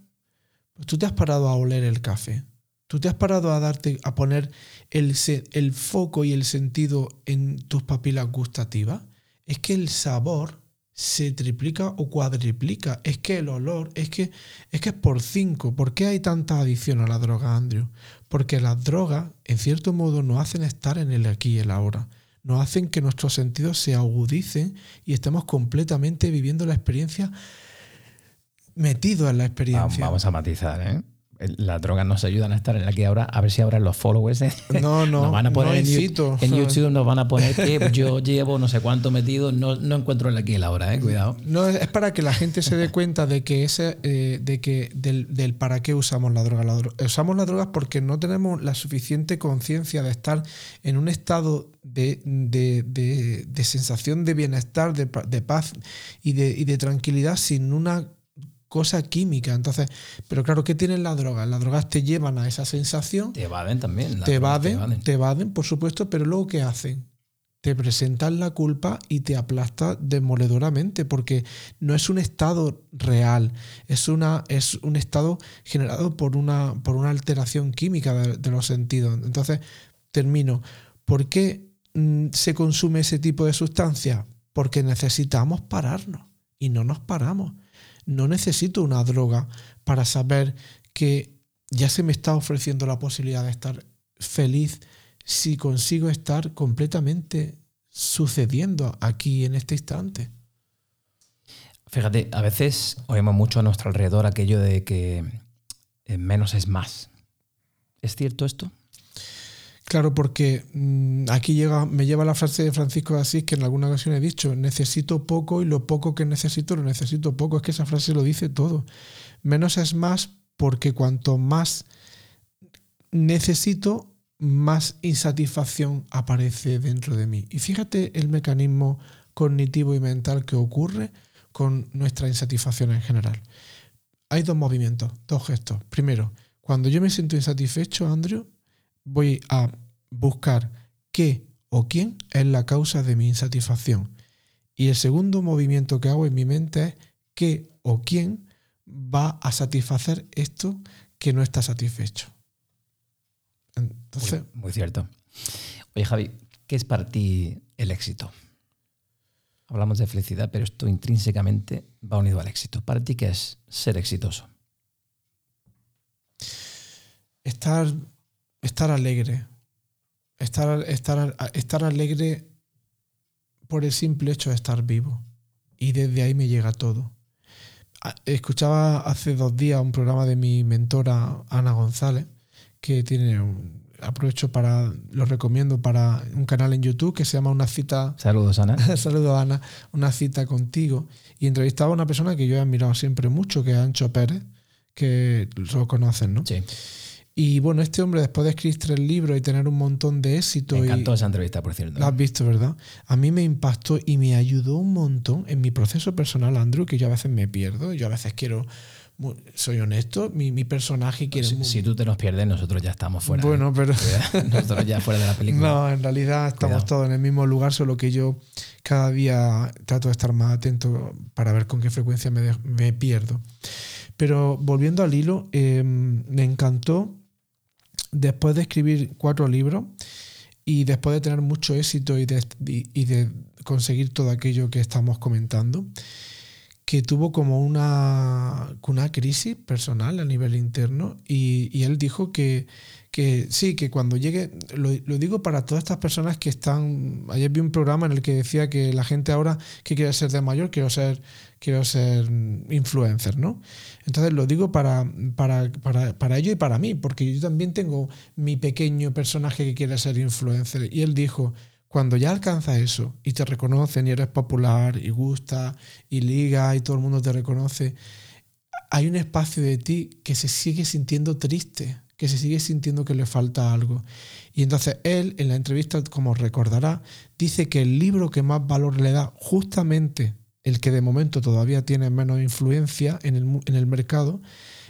pues tú te has parado a oler el café. Tú te has parado a darte, a poner el, el foco y el sentido en tus papilas gustativas. Es que el sabor se triplica o cuadriplica. Es que el olor, es que es que es por cinco. ¿Por qué hay tanta adicción a la droga, Andrew? Porque las drogas, en cierto modo, nos hacen estar en el aquí y el ahora. Nos hacen que nuestros sentidos se agudicen y estemos completamente viviendo la experiencia metidos en la experiencia. Vamos a matizar, ¿eh? Las drogas nos ayudan a estar en aquí ahora, a ver si ahora los followers ¿eh? no, no, *laughs* nos van a poner en, YouTube nos van a poner que *laughs* yo llevo no sé cuánto metido, no, no encuentro el aquí y el ahora, ¿eh? cuidado. No, es para que la gente se dé cuenta de que ese, eh, de que del, para qué usamos la droga. Usamos las drogas porque no tenemos la suficiente conciencia de estar en un estado de, de, sensación de bienestar, de, paz y de, y de tranquilidad sin una cosa química. Entonces, pero claro, ¿qué tienen las drogas? Las drogas te llevan a esa sensación. Te evaden también. Te evaden, te evaden, por supuesto, pero luego ¿qué hacen? Te presentan la culpa y te aplasta demoledoramente, porque no es un estado real, es, una, es un estado generado por una, por una alteración química de, los sentidos. Entonces, termino. ¿Por qué mm, se consume ese tipo de sustancia? Porque necesitamos pararnos y no nos paramos. No necesito una droga para saber que ya se me está ofreciendo la posibilidad de estar feliz si consigo estar completamente sucediendo aquí en este instante. Fíjate, a veces oímos mucho a nuestro alrededor aquello de que eh, menos es más. ¿Es cierto esto? Claro, porque mm, aquí llega, me lleva la frase de Francisco de Asís que en alguna ocasión he dicho, necesito poco y lo poco que necesito lo necesito poco. Es que esa frase lo dice todo. Menos es más porque cuanto más necesito, más insatisfacción aparece dentro de mí. Y fíjate el mecanismo cognitivo y mental que ocurre con nuestra insatisfacción en general. Hay dos movimientos, dos gestos. Primero, cuando yo me siento insatisfecho, Andrew, voy a buscar qué o quién es la causa de mi insatisfacción. Y el segundo movimiento que hago en mi mente es qué o quién va a satisfacer esto que no está satisfecho. Entonces, muy, cierto. Oye, Javi, ¿qué es para ti el éxito? Hablamos de felicidad, pero esto intrínsecamente va unido al éxito. ¿Para ti qué es ser exitoso? Estar estar alegre. Estar, estar, estar alegre por el simple hecho de estar vivo. Y desde ahí me llega todo. Escuchaba hace dos días un programa de mi mentora Ana González, que tiene un, aprovecho para, lo recomiendo para un canal en YouTube que se llama Una cita. Saludos, Ana. *laughs* Saludos, Ana. Una cita contigo. Y entrevistaba a una persona que yo he admirado siempre mucho, que es Ancho Pérez, que lo conocen, ¿no? Sí. Y bueno, este hombre después de escribir tres libros y tener un montón de éxito... Me encantó y, esa entrevista, por cierto. La has visto, ¿verdad? A mí me impactó y me ayudó un montón en mi proceso personal, Andrew, que yo a veces me pierdo, yo a veces quiero soy honesto, mi, mi personaje quiere... Si, si, tú te nos pierdes, nosotros ya estamos fuera. Bueno, ¿eh? pero... *laughs* nosotros ya fuera de la película. No, en realidad estamos todos en el mismo lugar, solo que yo cada día trato de estar más atento para ver con qué frecuencia me, me pierdo. Pero volviendo al hilo, eh, me encantó, después de escribir cuatro libros y después de tener mucho éxito y de, conseguir todo aquello que estamos comentando, que tuvo como una, una crisis personal a nivel interno y él dijo que, que, sí, que cuando llegue, lo, lo, digo para todas estas personas que están, ayer vi un programa en el que decía que la gente ahora que quiere ser de mayor, quiero ser, quiero ser influencer, ¿no? Entonces lo digo para, para, para, para ello y para mí, porque yo también tengo mi pequeño personaje que quiere ser influencer y él dijo, cuando ya alcanzas eso y te reconocen y eres popular y gusta y liga y todo el mundo te reconoce, hay un espacio de ti que se sigue sintiendo triste, que se sigue sintiendo que le falta algo. Y entonces él, en la entrevista, como recordará, dice que el libro que más valor le da, justamente el que de momento todavía tiene menos influencia en el, en el mercado,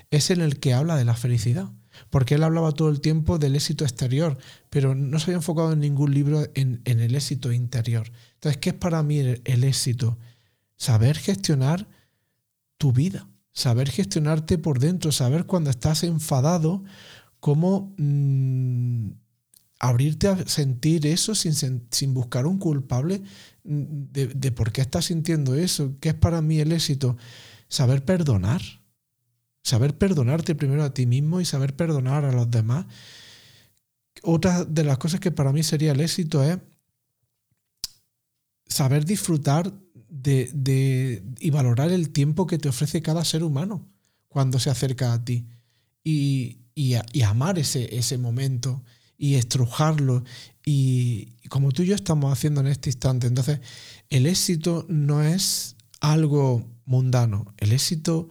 es en el que habla de la felicidad porque él hablaba todo el tiempo del éxito exterior, pero no se había enfocado en ningún libro en, el éxito interior. Entonces, ¿qué es para mí el, éxito? Saber gestionar tu vida, saber gestionarte por dentro, saber cuando estás enfadado, cómo mm, abrirte a sentir eso sin, sin buscar un culpable mm, de, de por qué estás sintiendo eso. ¿Qué es para mí el éxito? Saber perdonar Saber perdonarte primero a ti mismo y saber perdonar a los demás. Otra de las cosas que para mí sería el éxito es saber disfrutar de, y valorar el tiempo que te ofrece cada ser humano cuando se acerca a ti y, amar ese, ese momento y estrujarlo y, como tú y yo estamos haciendo en este instante. Entonces, el éxito no es algo mundano, el éxito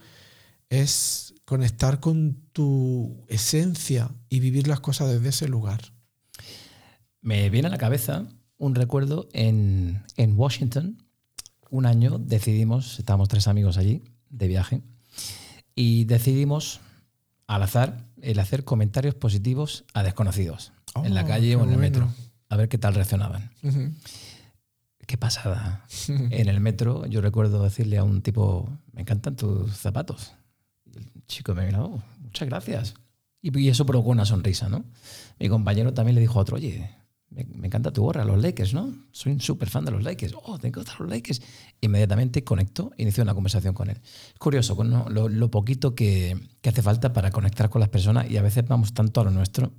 es conectar con tu esencia y vivir las cosas desde ese lugar. Me viene a la cabeza un recuerdo en, Washington. Un año decidimos, estábamos tres amigos allí de viaje, y decidimos al azar el hacer comentarios positivos a desconocidos en la oh, calle o en el metro, a ver qué tal reaccionaban. Qué pasada. en el metro yo recuerdo decirle a un tipo, me encantan tus zapatos chico me miró, muchas gracias. Y, eso provocó una sonrisa, ¿no? Mi compañero también le dijo a otro, oye, me, encanta tu gorra, los Lakers, ¿no? Soy un súper fan de los Lakers. Oh, te encantan los Lakers. Inmediatamente conectó, inició una conversación con él. Es curioso lo, poquito que, hace falta para conectar con las personas y a veces vamos tanto a lo nuestro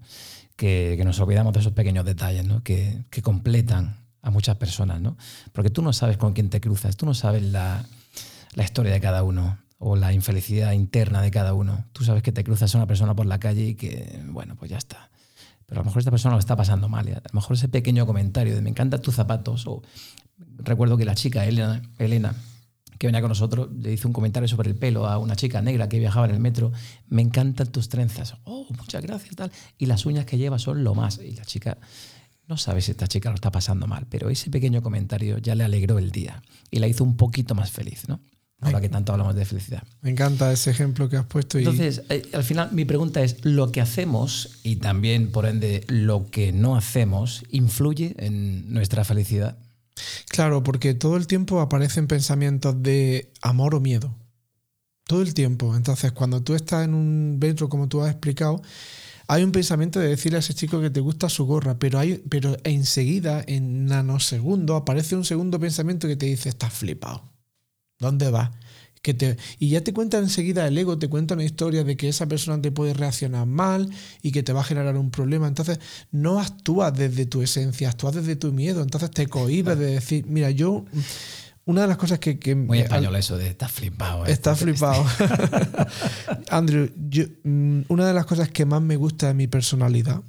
que, nos olvidamos de esos pequeños detalles, ¿no? Que, que, completan a muchas personas, ¿no? Porque tú no sabes con quién te cruzas, tú no sabes la, la historia de cada uno o la infelicidad interna de cada uno. Tú sabes que te cruzas a una persona por la calle y que, bueno, pues ya está. Pero a lo mejor esta persona lo está pasando mal. A lo mejor ese pequeño comentario de me encantan tus zapatos. O recuerdo que la chica, Elena, Elena, que venía con nosotros, le hizo un comentario sobre el pelo a una chica negra que viajaba en el metro. Me encantan tus trenzas. Oh, muchas gracias, tal. Y las uñas que lleva son lo más. Y la chica no sabe si esta chica lo está pasando mal, pero ese pequeño comentario ya le alegró el día y la hizo un poquito más feliz, ¿no? Ahora que tanto hablamos de felicidad. Me encanta ese ejemplo que has puesto. Entonces, eh, al final mi pregunta es, ¿lo que hacemos y también, por ende, lo que no hacemos influye en nuestra felicidad? Claro, porque todo el tiempo aparecen pensamientos de amor o miedo. Todo el tiempo. Entonces, cuando tú estás en un metro, como tú has explicado, hay un pensamiento de decirle a ese chico que te gusta su gorra, pero, hay, pero enseguida, en nanosegundos, aparece un segundo pensamiento que te dice, estás flipado ¿Dónde vas? Que te, y ya te cuenta enseguida el ego, te cuenta una historia de que esa persona te puede reaccionar mal y que te va a generar un problema. Entonces, no actúas desde tu esencia, actúas desde tu miedo. Entonces te cohibes de decir, mira, yo. Una de las cosas que. que Muy español eso de estás flipado. Eh, estás flipado. *laughs* *laughs* Andrew, yo, mm, una de las cosas que más me gusta de mi personalidad,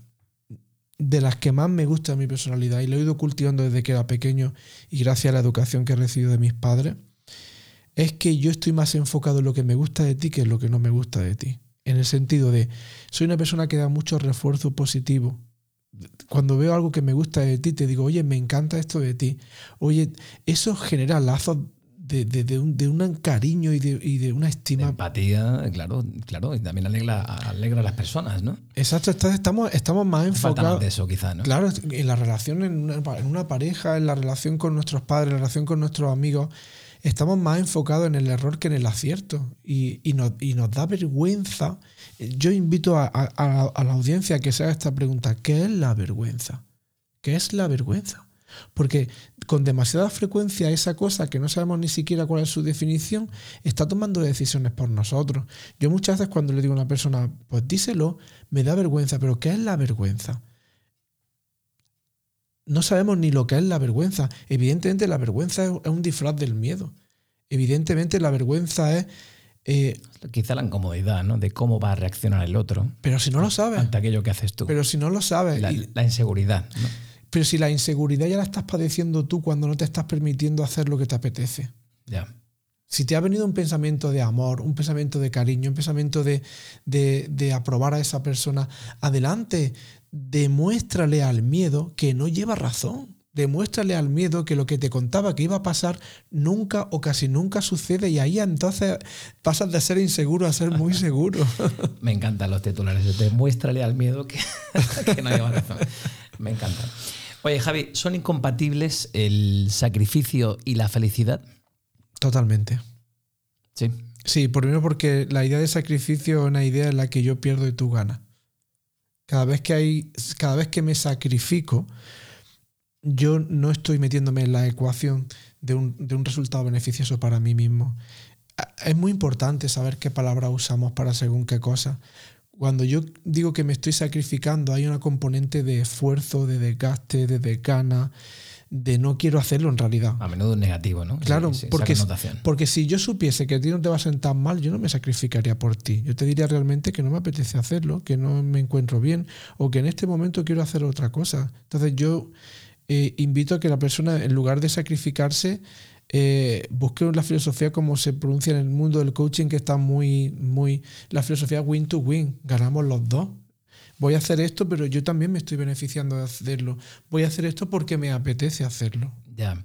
de las que más me gusta de mi personalidad, y lo he ido cultivando desde que era pequeño y gracias a la educación que he recibido de mis padres, es que yo estoy más enfocado en lo que me gusta de ti que en lo que no me gusta de ti. en el sentido de, soy una persona que da mucho refuerzo positivo. Cuando veo algo que me gusta de ti, te digo, oye, me encanta esto de ti. Oye, eso genera lazos de, de, un, de, un, cariño y de, y de una estima. empatía, claro, claro, y también alegra, alegra a las personas, ¿no? Exacto, estamos, estamos más enfocados. de eso, quizá, ¿no? Claro, en la relación en una, en una pareja, en la relación con nuestros padres, en la relación con nuestros amigos estamos más enfocados en el error que en el acierto y, y, nos, y nos, da vergüenza. Yo invito a, a, a, la audiencia a que se haga esta pregunta, ¿qué es la vergüenza? ¿Qué es la vergüenza? Porque con demasiada frecuencia esa cosa que no sabemos ni siquiera cuál es su definición, está tomando decisiones por nosotros. Yo muchas veces cuando le digo a una persona, pues díselo, me da vergüenza, pero ¿qué es la vergüenza? No sabemos ni lo que es la vergüenza. Evidentemente la vergüenza es un disfraz del miedo. Evidentemente la vergüenza es... Eh, Quizá la incomodidad, ¿no? De cómo va a reaccionar el otro. Pero si no lo sabes. Ante aquello que haces tú. Pero si no lo sabes. La, la inseguridad. ¿no? Pero si la inseguridad ya la estás padeciendo tú cuando no te estás permitiendo hacer lo que te apetece. Ya. Si te ha venido un pensamiento de amor, un pensamiento de cariño, un pensamiento de, de, de aprobar a esa persona, adelante, demuéstrale al miedo que no lleva razón. Demuéstrale al miedo que lo que te contaba que iba a pasar nunca o casi nunca sucede y ahí entonces pasas de ser inseguro a ser muy seguro. *laughs* Me encantan los titulares. Demuéstrale al miedo que, *laughs* que no lleva razón. Me encanta. Oye, Javi, ¿son incompatibles el sacrificio y la felicidad? Totalmente. Sí. Sí, primero porque la idea de sacrificio es una idea en la que yo pierdo y tú ganas. Cada vez que hay, cada vez que me sacrifico, yo no estoy metiéndome en la ecuación de un, de un resultado beneficioso para mí mismo. Es muy importante saber qué palabra usamos para según qué cosa. Cuando yo digo que me estoy sacrificando, hay una componente de esfuerzo, de desgaste, de desgana, de no quiero hacerlo en realidad. A menudo negativo, ¿no? Claro, Sí, porque, porque si yo supiese que a ti no te va a sentar mal, yo no me sacrificaría por ti. Yo te diría realmente que no me apetece hacerlo, que no me encuentro bien o que en este momento quiero hacer otra cosa. Entonces yo eh, invito a que la persona, en lugar de sacrificarse, eh, busque la filosofía como se pronuncia en el mundo del coaching, que está muy, muy, la filosofía win to win, ganamos los dos. Voy a hacer esto, pero yo también me estoy beneficiando de hacerlo. Voy a hacer esto porque me apetece hacerlo. Ya.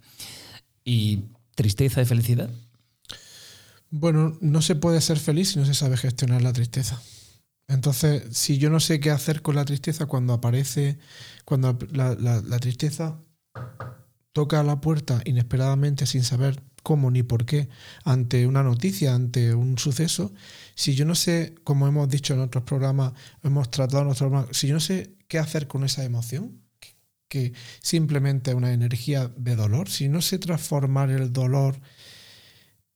¿Y tristeza y felicidad? Bueno, no se puede ser feliz si no se sabe gestionar la tristeza. Entonces, si yo no sé qué hacer con la tristeza cuando aparece, cuando la, la, la tristeza toca a la puerta inesperadamente sin saber cómo ni por qué, ante una noticia, ante un suceso, si yo no sé, como hemos dicho en otros programas, hemos tratado en otros programas, si yo no sé qué hacer con esa emoción, que simplemente es una energía de dolor, si no sé transformar el dolor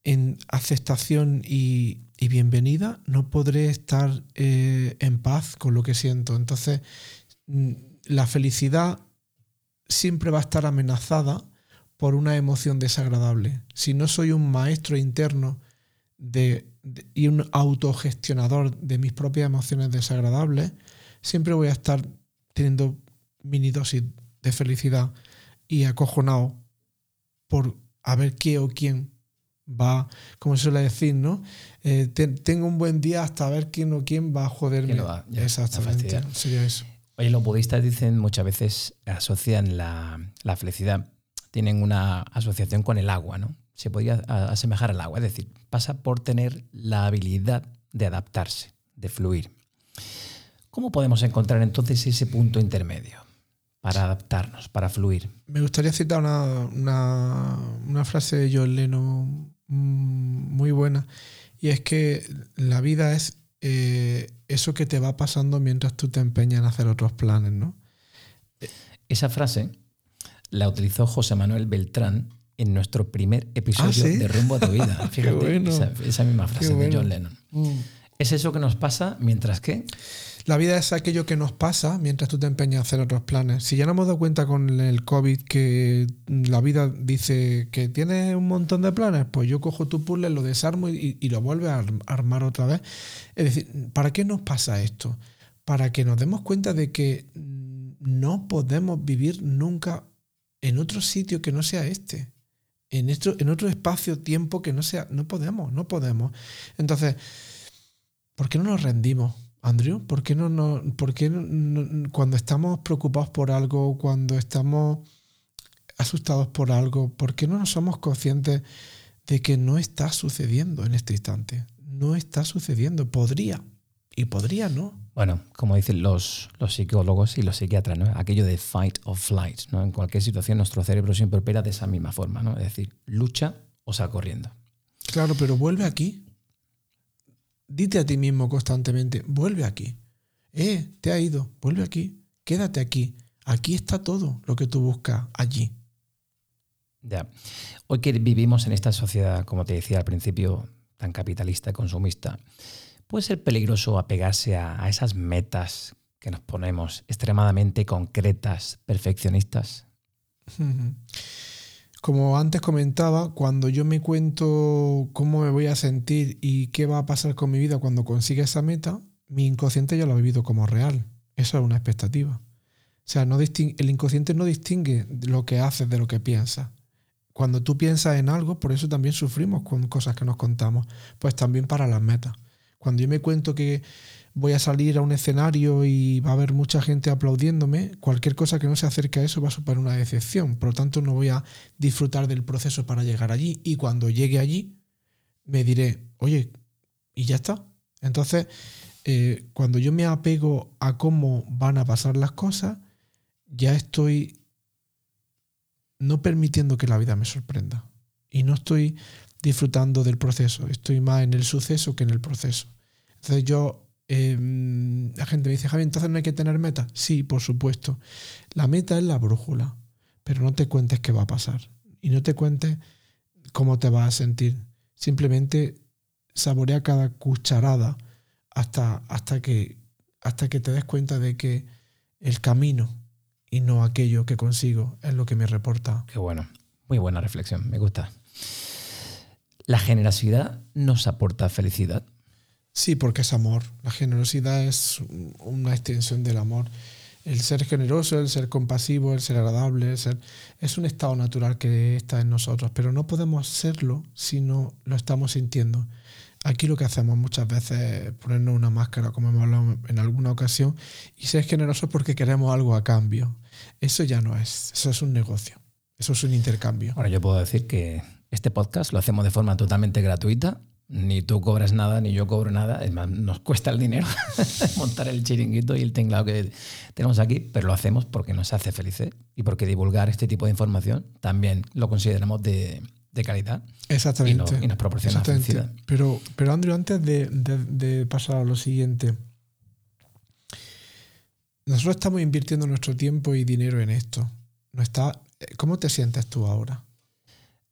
en aceptación y, y bienvenida, no podré estar eh, en paz con lo que siento. Entonces, la felicidad siempre va a estar amenazada por una emoción desagradable. Si no soy un maestro interno de, de, y un autogestionador de mis propias emociones desagradables, siempre voy a estar teniendo mini dosis de felicidad y acojonado por a ver qué o quién va, como se suele decir, ¿no? Eh, te, tengo un buen día hasta ver quién o quién va a joderme. Va, ya, Exactamente, sería eso. Oye, los budistas dicen muchas veces, asocian la, la, felicidad, tienen una asociación con el agua, ¿no? Se podría asemejar al agua, es decir, pasa por tener la habilidad de adaptarse, de fluir. ¿Cómo podemos encontrar entonces ese punto intermedio para adaptarnos, para fluir? Me gustaría citar una, una, una frase de John Lennon muy buena, y es que la vida es eh, eso que te va pasando mientras tú te empeñas en hacer otros planes, ¿no? Esa frase la utilizó José Manuel Beltrán en nuestro primer episodio ¿Ah, ¿sí? de Rumbo a tu vida. *laughs* Fíjate, bueno. esa, esa, misma frase bueno. de John Lennon. Mm. Es eso que nos pasa mientras que la vida es aquello que nos pasa mientras tú te empeñas a hacer otros planes. Si ya nos hemos dado cuenta con el COVID que la vida dice que tienes un montón de planes, pues yo cojo tu puzzle, lo desarmo y, y lo vuelves a armar otra vez. Es decir, ¿para qué nos pasa esto? Para que nos demos cuenta de que no podemos vivir nunca en otro sitio que no sea este. En, esto, en otro espacio-tiempo que no sea. No podemos, no podemos. Entonces ¿por qué no nos rendimos, Andrew? ¿Por qué no, no, por qué no- cuando estamos preocupados por algo, cuando estamos asustados por algo, ¿por qué no nos somos conscientes de que no está sucediendo en este instante? No está sucediendo. Podría. Y podría no. Bueno, como dicen los, los psicólogos y los psiquiatras, ¿no? aquello de fight or flight. ¿no? En cualquier situación nuestro cerebro siempre opera de esa misma forma, ¿no? es decir, lucha o sal corriendo. Claro, pero vuelve aquí. Dite a ti mismo constantemente, vuelve aquí. Eh, te ha ido, vuelve aquí. Quédate aquí. Aquí está todo lo que tú buscas, allí. Ya. Hoy que vivimos en esta sociedad, como te decía al principio, tan capitalista y consumista, puede ser peligroso apegarse a, esas metas que nos ponemos extremadamente concretas, perfeccionistas. Como antes comentaba, cuando yo me cuento cómo me voy a sentir y qué va a pasar con mi vida cuando consiga esa meta, mi inconsciente ya lo ha vivido como real. Eso es una expectativa. O sea, el inconsciente no distingue lo que haces de lo que piensas. Cuando tú piensas en algo, por eso también sufrimos con cosas que nos contamos, pues también para las metas. Cuando yo me cuento que voy a salir a un escenario y va a haber mucha gente aplaudiéndome, cualquier cosa que no se acerque a eso va a suponer una decepción. Por lo tanto, no voy a disfrutar del proceso para llegar allí. Y cuando llegue allí, me diré, oye, y ya está. Entonces, eh, cuando yo me apego a cómo van a pasar las cosas, ya estoy no permitiendo que la vida me sorprenda. Y no estoy disfrutando del proceso, estoy más en el suceso que en el proceso. Entonces yo, eh, la gente me dice, Javi, entonces no hay que tener meta. Sí, por supuesto. La meta es la brújula, pero no te cuentes qué va a pasar. Y no te cuentes cómo te vas a sentir. Simplemente saborea cada cucharada hasta, hasta, que, hasta que te des cuenta de que el camino y no aquello que consigo es lo que me reporta. Qué bueno. Muy buena reflexión, me gusta. ¿La generosidad nos aporta felicidad? Sí, porque es amor. La generosidad es una extensión del amor. El ser generoso, el ser compasivo, el ser agradable, es un estado natural que está en nosotros, pero no podemos serlo si no lo estamos sintiendo. Aquí lo que hacemos muchas veces es ponernos una máscara, como hemos hablado en alguna ocasión, y ser generosos porque queremos algo a cambio. Eso ya no es, eso es un negocio, eso es un intercambio. Ahora yo puedo decir que este podcast lo hacemos de forma totalmente gratuita. Ni tú cobras nada, ni yo cobro nada. Es más, nos cuesta el dinero *laughs* montar el chiringuito y el tinglado que tenemos aquí, pero lo hacemos porque nos hace felices y porque divulgar este tipo de información también lo consideramos de, de calidad Exactamente. y, no- y nos proporciona felicidad. Pero, pero Andrew, antes de, de- de pasar a lo siguiente, nosotros estamos invirtiendo nuestro tiempo y dinero en esto. No está, ¿Cómo te sientes tú ahora?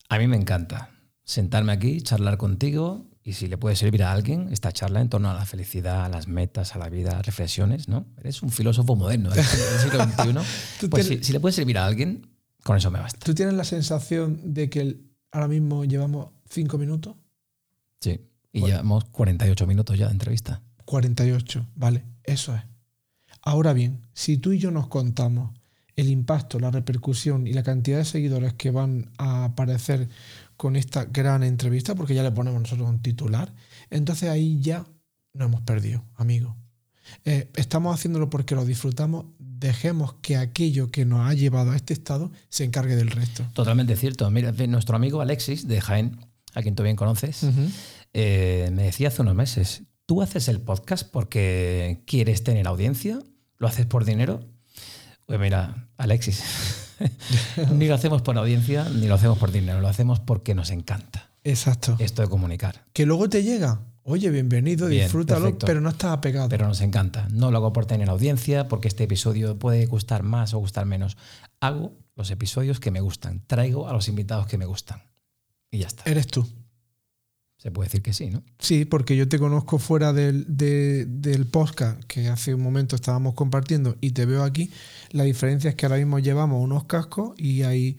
A mí me encanta sentarme aquí, charlar contigo y si le puede servir a alguien esta charla en torno a la felicidad, a las metas, a la vida, reflexiones, ¿no? Eres un filósofo moderno del siglo XXI. *laughs* Pues si, si le puede servir a alguien, con eso me basta. ¿Tú tienes la sensación de que el- ahora mismo llevamos cinco minutos? Sí. Y Bueno. llevamos 48 minutos ya de entrevista. 48, vale, eso es. Ahora bien, si tú y yo nos contamos el impacto, la repercusión y la cantidad de seguidores que van a aparecer con esta gran entrevista, porque ya le ponemos nosotros un titular, entonces ahí ya nos hemos perdido, amigo. Eh, estamos haciéndolo porque lo disfrutamos, dejemos que aquello que nos ha llevado a este estado se encargue del resto. Totalmente cierto. Mira, nuestro amigo Alexis de Jaén, a quien tú bien conoces, eh, me decía hace unos meses, ¿tú haces el podcast porque quieres tener audiencia? ¿Lo haces por dinero? Pues mira, Alexis, *laughs* ni lo hacemos por audiencia, ni lo hacemos por dinero, lo hacemos porque nos encanta Exacto. esto de comunicar. Que luego te llega, oye, bienvenido, Bien, disfrútalo, perfecto. pero no estás apegado. Pero nos encanta. No lo hago por tener audiencia, porque este episodio puede gustar más o gustar menos. Hago los episodios que me gustan, traigo a los invitados que me gustan. Y ya está. Eres tú. Se puede decir que sí, ¿no? Sí, porque yo te conozco fuera del, de- del podcast que hace un momento estábamos compartiendo y te veo aquí. La diferencia es que ahora mismo llevamos unos cascos y hay,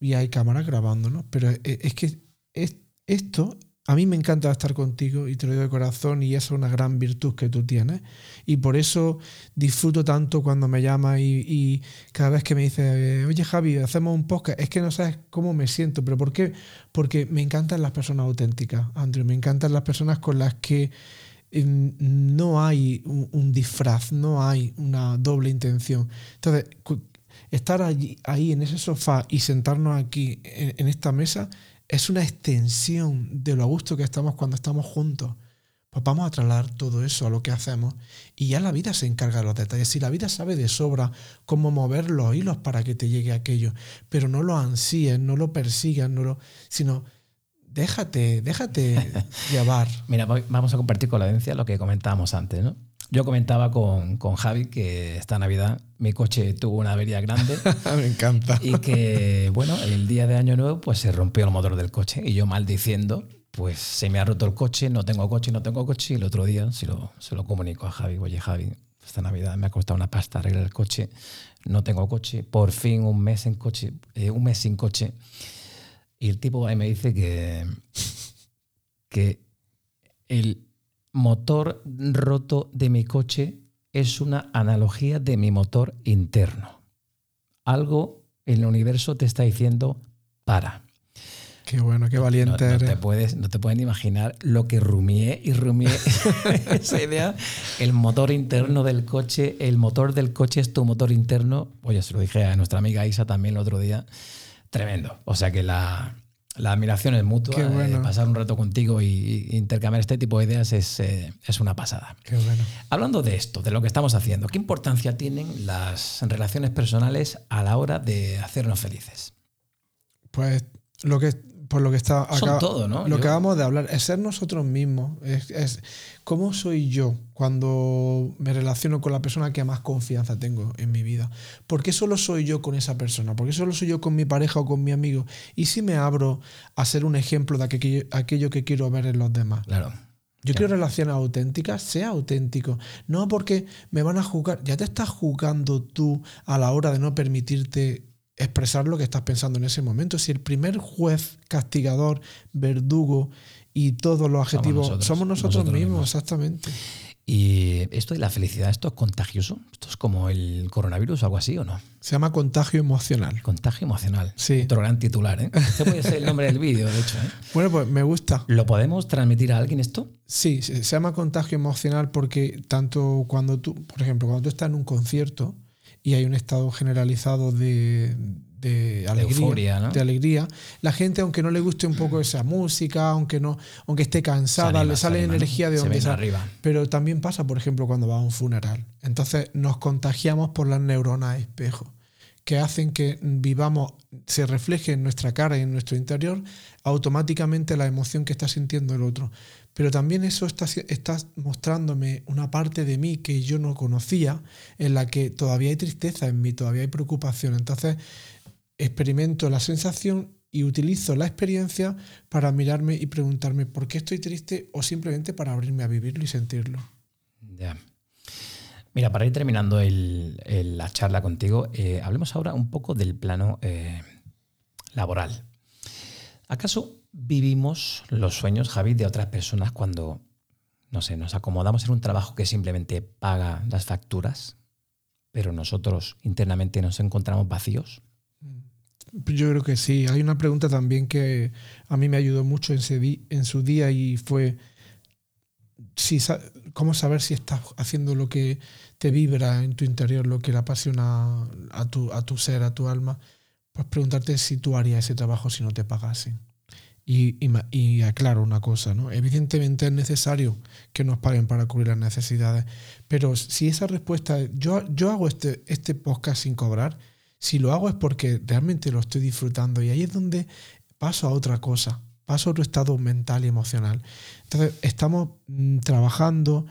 y hay cámaras grabándonos. Pero es, es que es- esto, a mí me encanta estar contigo y te lo digo de corazón y esa es una gran virtud que tú tienes. Y por eso disfruto tanto cuando me llamas y, cada vez que me dices, oye Javi, hacemos un podcast, es que no sabes cómo me siento. ¿Pero por qué? Porque me encantan las personas auténticas, Andrew. Me encantan las personas con las que em, no hay un, disfraz, no hay una doble intención. Entonces, estar allí, ahí en ese sofá y sentarnos aquí en esta mesa es una extensión de lo a gusto que estamos cuando estamos juntos. Pues vamos a trasladar todo eso a lo que hacemos y ya la vida se encarga de los detalles. Si la vida sabe de sobra cómo mover los hilos para que te llegue aquello, pero no lo ansíes, no lo persigas, no lo, sino déjate, déjate *laughs* llevar. Mira, vamos a compartir con la audiencia lo que comentábamos antes, ¿no? Yo comentaba con, con Javi que esta Navidad mi coche tuvo una avería grande *laughs* Me encanta. y que, bueno, el día de Año Nuevo pues se rompió el motor del coche y yo maldiciendo, pues se me ha roto el coche, no tengo coche, no tengo coche y el otro día se lo, se lo comunico a Javi, oye Javi, esta Navidad me ha costado una pasta arreglar el coche, no tengo coche, por fin un mes en coche, eh, un mes sin coche y el tipo ahí me dice que, que el motor roto de mi coche es una analogía de mi motor interno. Algo en el universo te está diciendo para. Qué bueno, qué No, valiente no eres. te puedes, no te pueden imaginar lo que rumié y rumié *laughs* esa idea. El motor interno del coche, el motor del coche es tu motor interno. Oye, se lo dije a nuestra amiga Isa también el otro día. Tremendo. O sea que la, la admiración es mutua. Qué bueno. eh, pasar un rato contigo y, y intercambiar este tipo de ideas es, eh, es una pasada. Qué bueno. Hablando de esto, de lo que estamos haciendo, ¿qué importancia tienen las relaciones personales a la hora de hacernos felices? Pues lo que por lo que está Son acá- todo, ¿no? Lo Yo- que acabamos de hablar es ser nosotros mismos. Es, es cómo soy yo cuando me relaciono con la persona que más confianza tengo en mi vida. ¿Por qué solo soy yo con esa persona? ¿Por qué solo soy yo con mi pareja o con mi amigo? Y si me abro a ser un ejemplo de aquello, aquello que quiero ver en los demás. Claro. Yo quiero relaciones auténticas, sea auténtico. No porque me van a juzgar. Ya te estás juzgando tú a la hora de no permitirte expresar lo que estás pensando en ese momento. Si el primer juez, castigador, verdugo y todos los adjetivos nosotros, somos nosotros, nosotros mismos, mismos. exactamente. Y esto de la felicidad, ¿esto es contagioso? ¿Esto es como el coronavirus o algo así o no? Se llama contagio emocional. Contagio emocional. Sí. Otro gran titular, ¿eh? Este puede ser el nombre del vídeo, de hecho. ¿eh? *laughs* Bueno, pues me gusta. ¿Lo podemos transmitir a alguien esto? Sí, se se llama contagio emocional porque tanto cuando tú, por ejemplo, cuando tú estás en un concierto y hay un estado generalizado de, de alegría, euforia, ¿no? de alegría, la gente, aunque no le guste un poco esa música, aunque no, aunque esté cansada, anima, le sale energía de donde sale. arriba. Pero también pasa, por ejemplo, cuando va a un funeral. Entonces nos contagiamos por las neuronas espejo, que hacen que vivamos, se refleje en nuestra cara y en nuestro interior automáticamente la emoción que está sintiendo el otro. Pero también eso está, mostrándome una parte de mí que yo no conocía, en la que todavía hay tristeza en mí, todavía hay preocupación. Entonces experimento la sensación y utilizo la experiencia para mirarme y preguntarme por qué estoy triste o simplemente para abrirme a vivirlo y sentirlo. Mira, para ir terminando la charla contigo, eh, hablemos ahora un poco del plano eh, laboral. ¿Acaso vivimos los sueños, Javi, de otras personas cuando, no sé, nos acomodamos en un trabajo que simplemente paga las facturas, pero nosotros internamente nos encontramos vacíos? Yo creo que sí. Hay una pregunta también que a mí me ayudó mucho en su día y fue si, cómo saber si estás haciendo lo que te vibra en tu interior, lo que le apasiona a tu, a tu ser, a tu alma. Pues preguntarte si tú harías ese trabajo si no te pagasen. Y, y, y aclaro una cosa, ¿no? Evidentemente es necesario que nos paguen para cubrir las necesidades, pero si esa respuesta es, yo, yo hago este, este podcast sin cobrar, si lo hago es porque realmente lo estoy disfrutando y ahí es donde paso a otra cosa, paso a otro estado mental y emocional. Entonces estamos mm, trabajando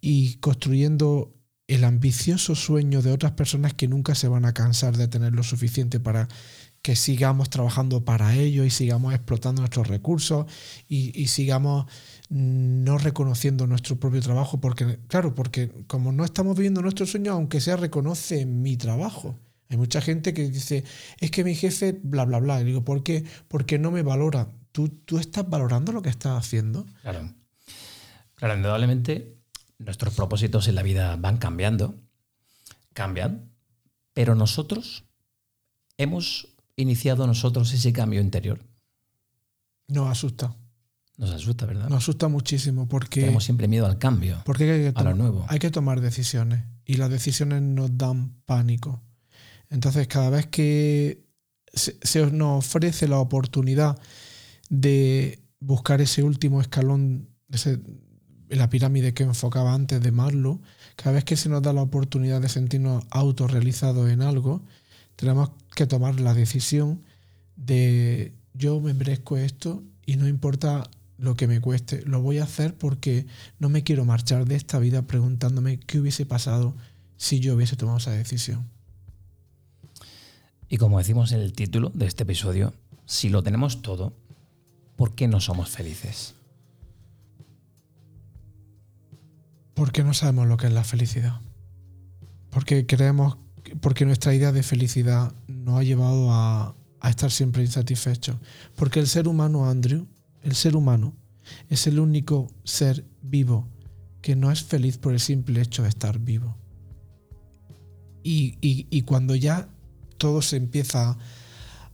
y construyendo el ambicioso sueño de otras personas que nunca se van a cansar de tener lo suficiente para que sigamos trabajando para ello y sigamos explotando nuestros recursos y, y sigamos mm, no reconociendo nuestro propio trabajo porque claro porque como no estamos viviendo nuestro sueño aunque sea reconoce mi trabajo hay mucha gente que dice es que mi jefe bla bla bla y digo ¿por qué? porque no me valora ¿Tú, tú estás valorando lo que estás haciendo Claro. Claro, indudablemente nuestros propósitos en la vida van cambiando, cambian, pero nosotros hemos iniciado nosotros ese cambio interior. nos asusta Nos asusta, ¿verdad? Nos asusta muchísimo porque, Tenemos siempre miedo al cambio. porque hay, que a lo tom- nuevo. hay que tomar decisiones y las decisiones nos dan pánico. Entonces, cada vez que se, se nos ofrece la oportunidad de buscar ese último escalón ese, la pirámide que enfocaba antes de Maslow, cada vez que se nos da la oportunidad de sentirnos autorrealizados en algo, tenemos que tomar la decisión de yo me merezco esto y no importa lo que me cueste, lo voy a hacer porque no me quiero marchar de esta vida preguntándome qué hubiese pasado si yo hubiese tomado esa decisión. Y como decimos en el título de este episodio, si lo tenemos todo, ¿por qué no somos felices? Porque no sabemos lo que es la felicidad. Porque creemos, porque nuestra idea de felicidad nos ha llevado a, estar siempre insatisfechos. Porque el ser humano, Andrew, el ser humano, es el único ser vivo que no es feliz por el simple hecho de estar vivo. Y, y- y cuando ya todo se empieza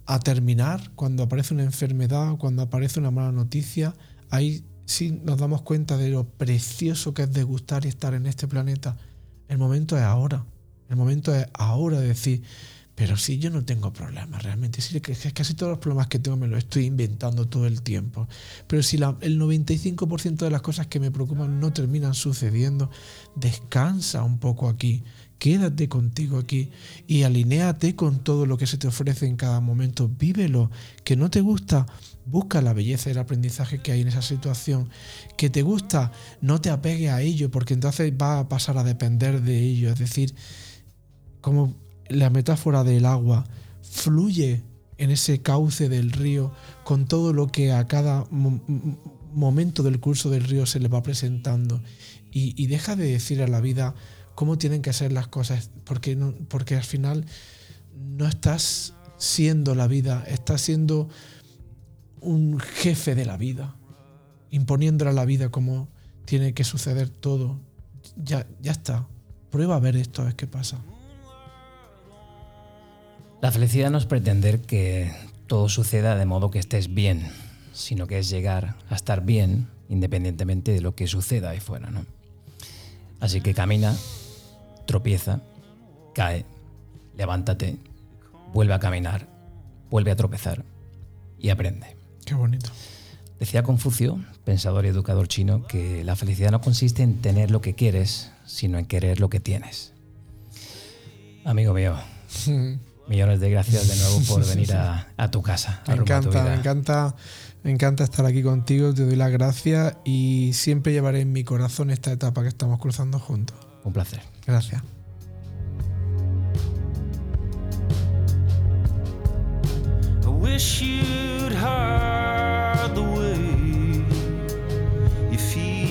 a terminar, cuando aparece una enfermedad, cuando aparece una mala noticia, ahí sí nos damos cuenta de lo precioso que es degustar y estar en este planeta. El momento es ahora. El momento es ahora de decir, pero si yo no tengo problemas realmente, si casi todos los problemas que tengo me los estoy inventando todo el tiempo. Pero si la- el 95% de las cosas que me preocupan no terminan sucediendo, descansa un poco aquí, quédate contigo aquí y alinéate con todo lo que se te ofrece en cada momento. Vívelo. Que no te gusta, busca la belleza y el aprendizaje que hay en esa situación. Que te gusta, no te apegues a ello, porque entonces va a pasar a depender de ello. Es decir, como la metáfora del agua, fluye en ese cauce del río con todo lo que a cada momento del curso del río se le va presentando y deja de decir a la vida cómo tienen que ser las cosas porque, porque al final no estás siendo la vida, estás siendo un jefe de la vida, imponiéndole a la vida cómo tiene que suceder todo. Ya, ya está. Prueba a ver esto, a ver qué pasa. La felicidad no es pretender que todo suceda de modo que estés bien, sino que es llegar a estar bien independientemente de lo que suceda ahí fuera. ¿no? Así que camina, tropieza, cae, levántate, vuelve a caminar, vuelve a tropezar y aprende. Qué bonito. Decía Confucio, pensador y educador chino, que la felicidad no consiste en tener lo que quieres, sino en querer lo que tienes. Amigo mío, *laughs* millones de gracias de nuevo por venir a, a tu casa. Me tu encanta, me encanta, me encanta estar aquí contigo, te doy las gracias y siempre llevaré en mi corazón esta etapa que estamos cruzando juntos. Un placer. Gracias. I wish you'd hide the way you feel.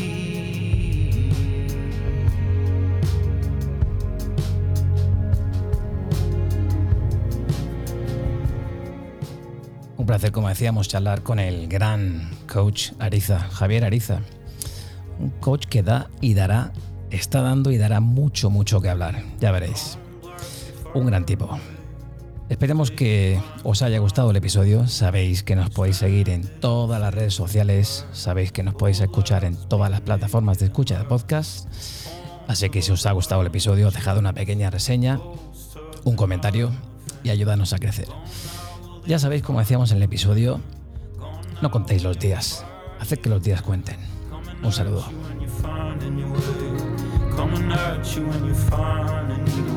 Un placer, como decíamos, charlar con el gran coach Ariza, Javier Ariza. Un coach que da y dará, está dando y dará mucho, mucho que hablar. Ya veréis. Un gran tipo. Esperemos que os haya gustado el episodio. Sabéis que nos podéis seguir en todas las redes sociales. Sabéis que nos podéis escuchar en todas las plataformas de escucha de podcast. Así que si os ha gustado el episodio, dejad una pequeña reseña, un comentario y ayúdanos a crecer. Ya sabéis, como decíamos en el episodio, no contéis los días, haced que los días cuenten. Un saludo. Come and hurt you when you find a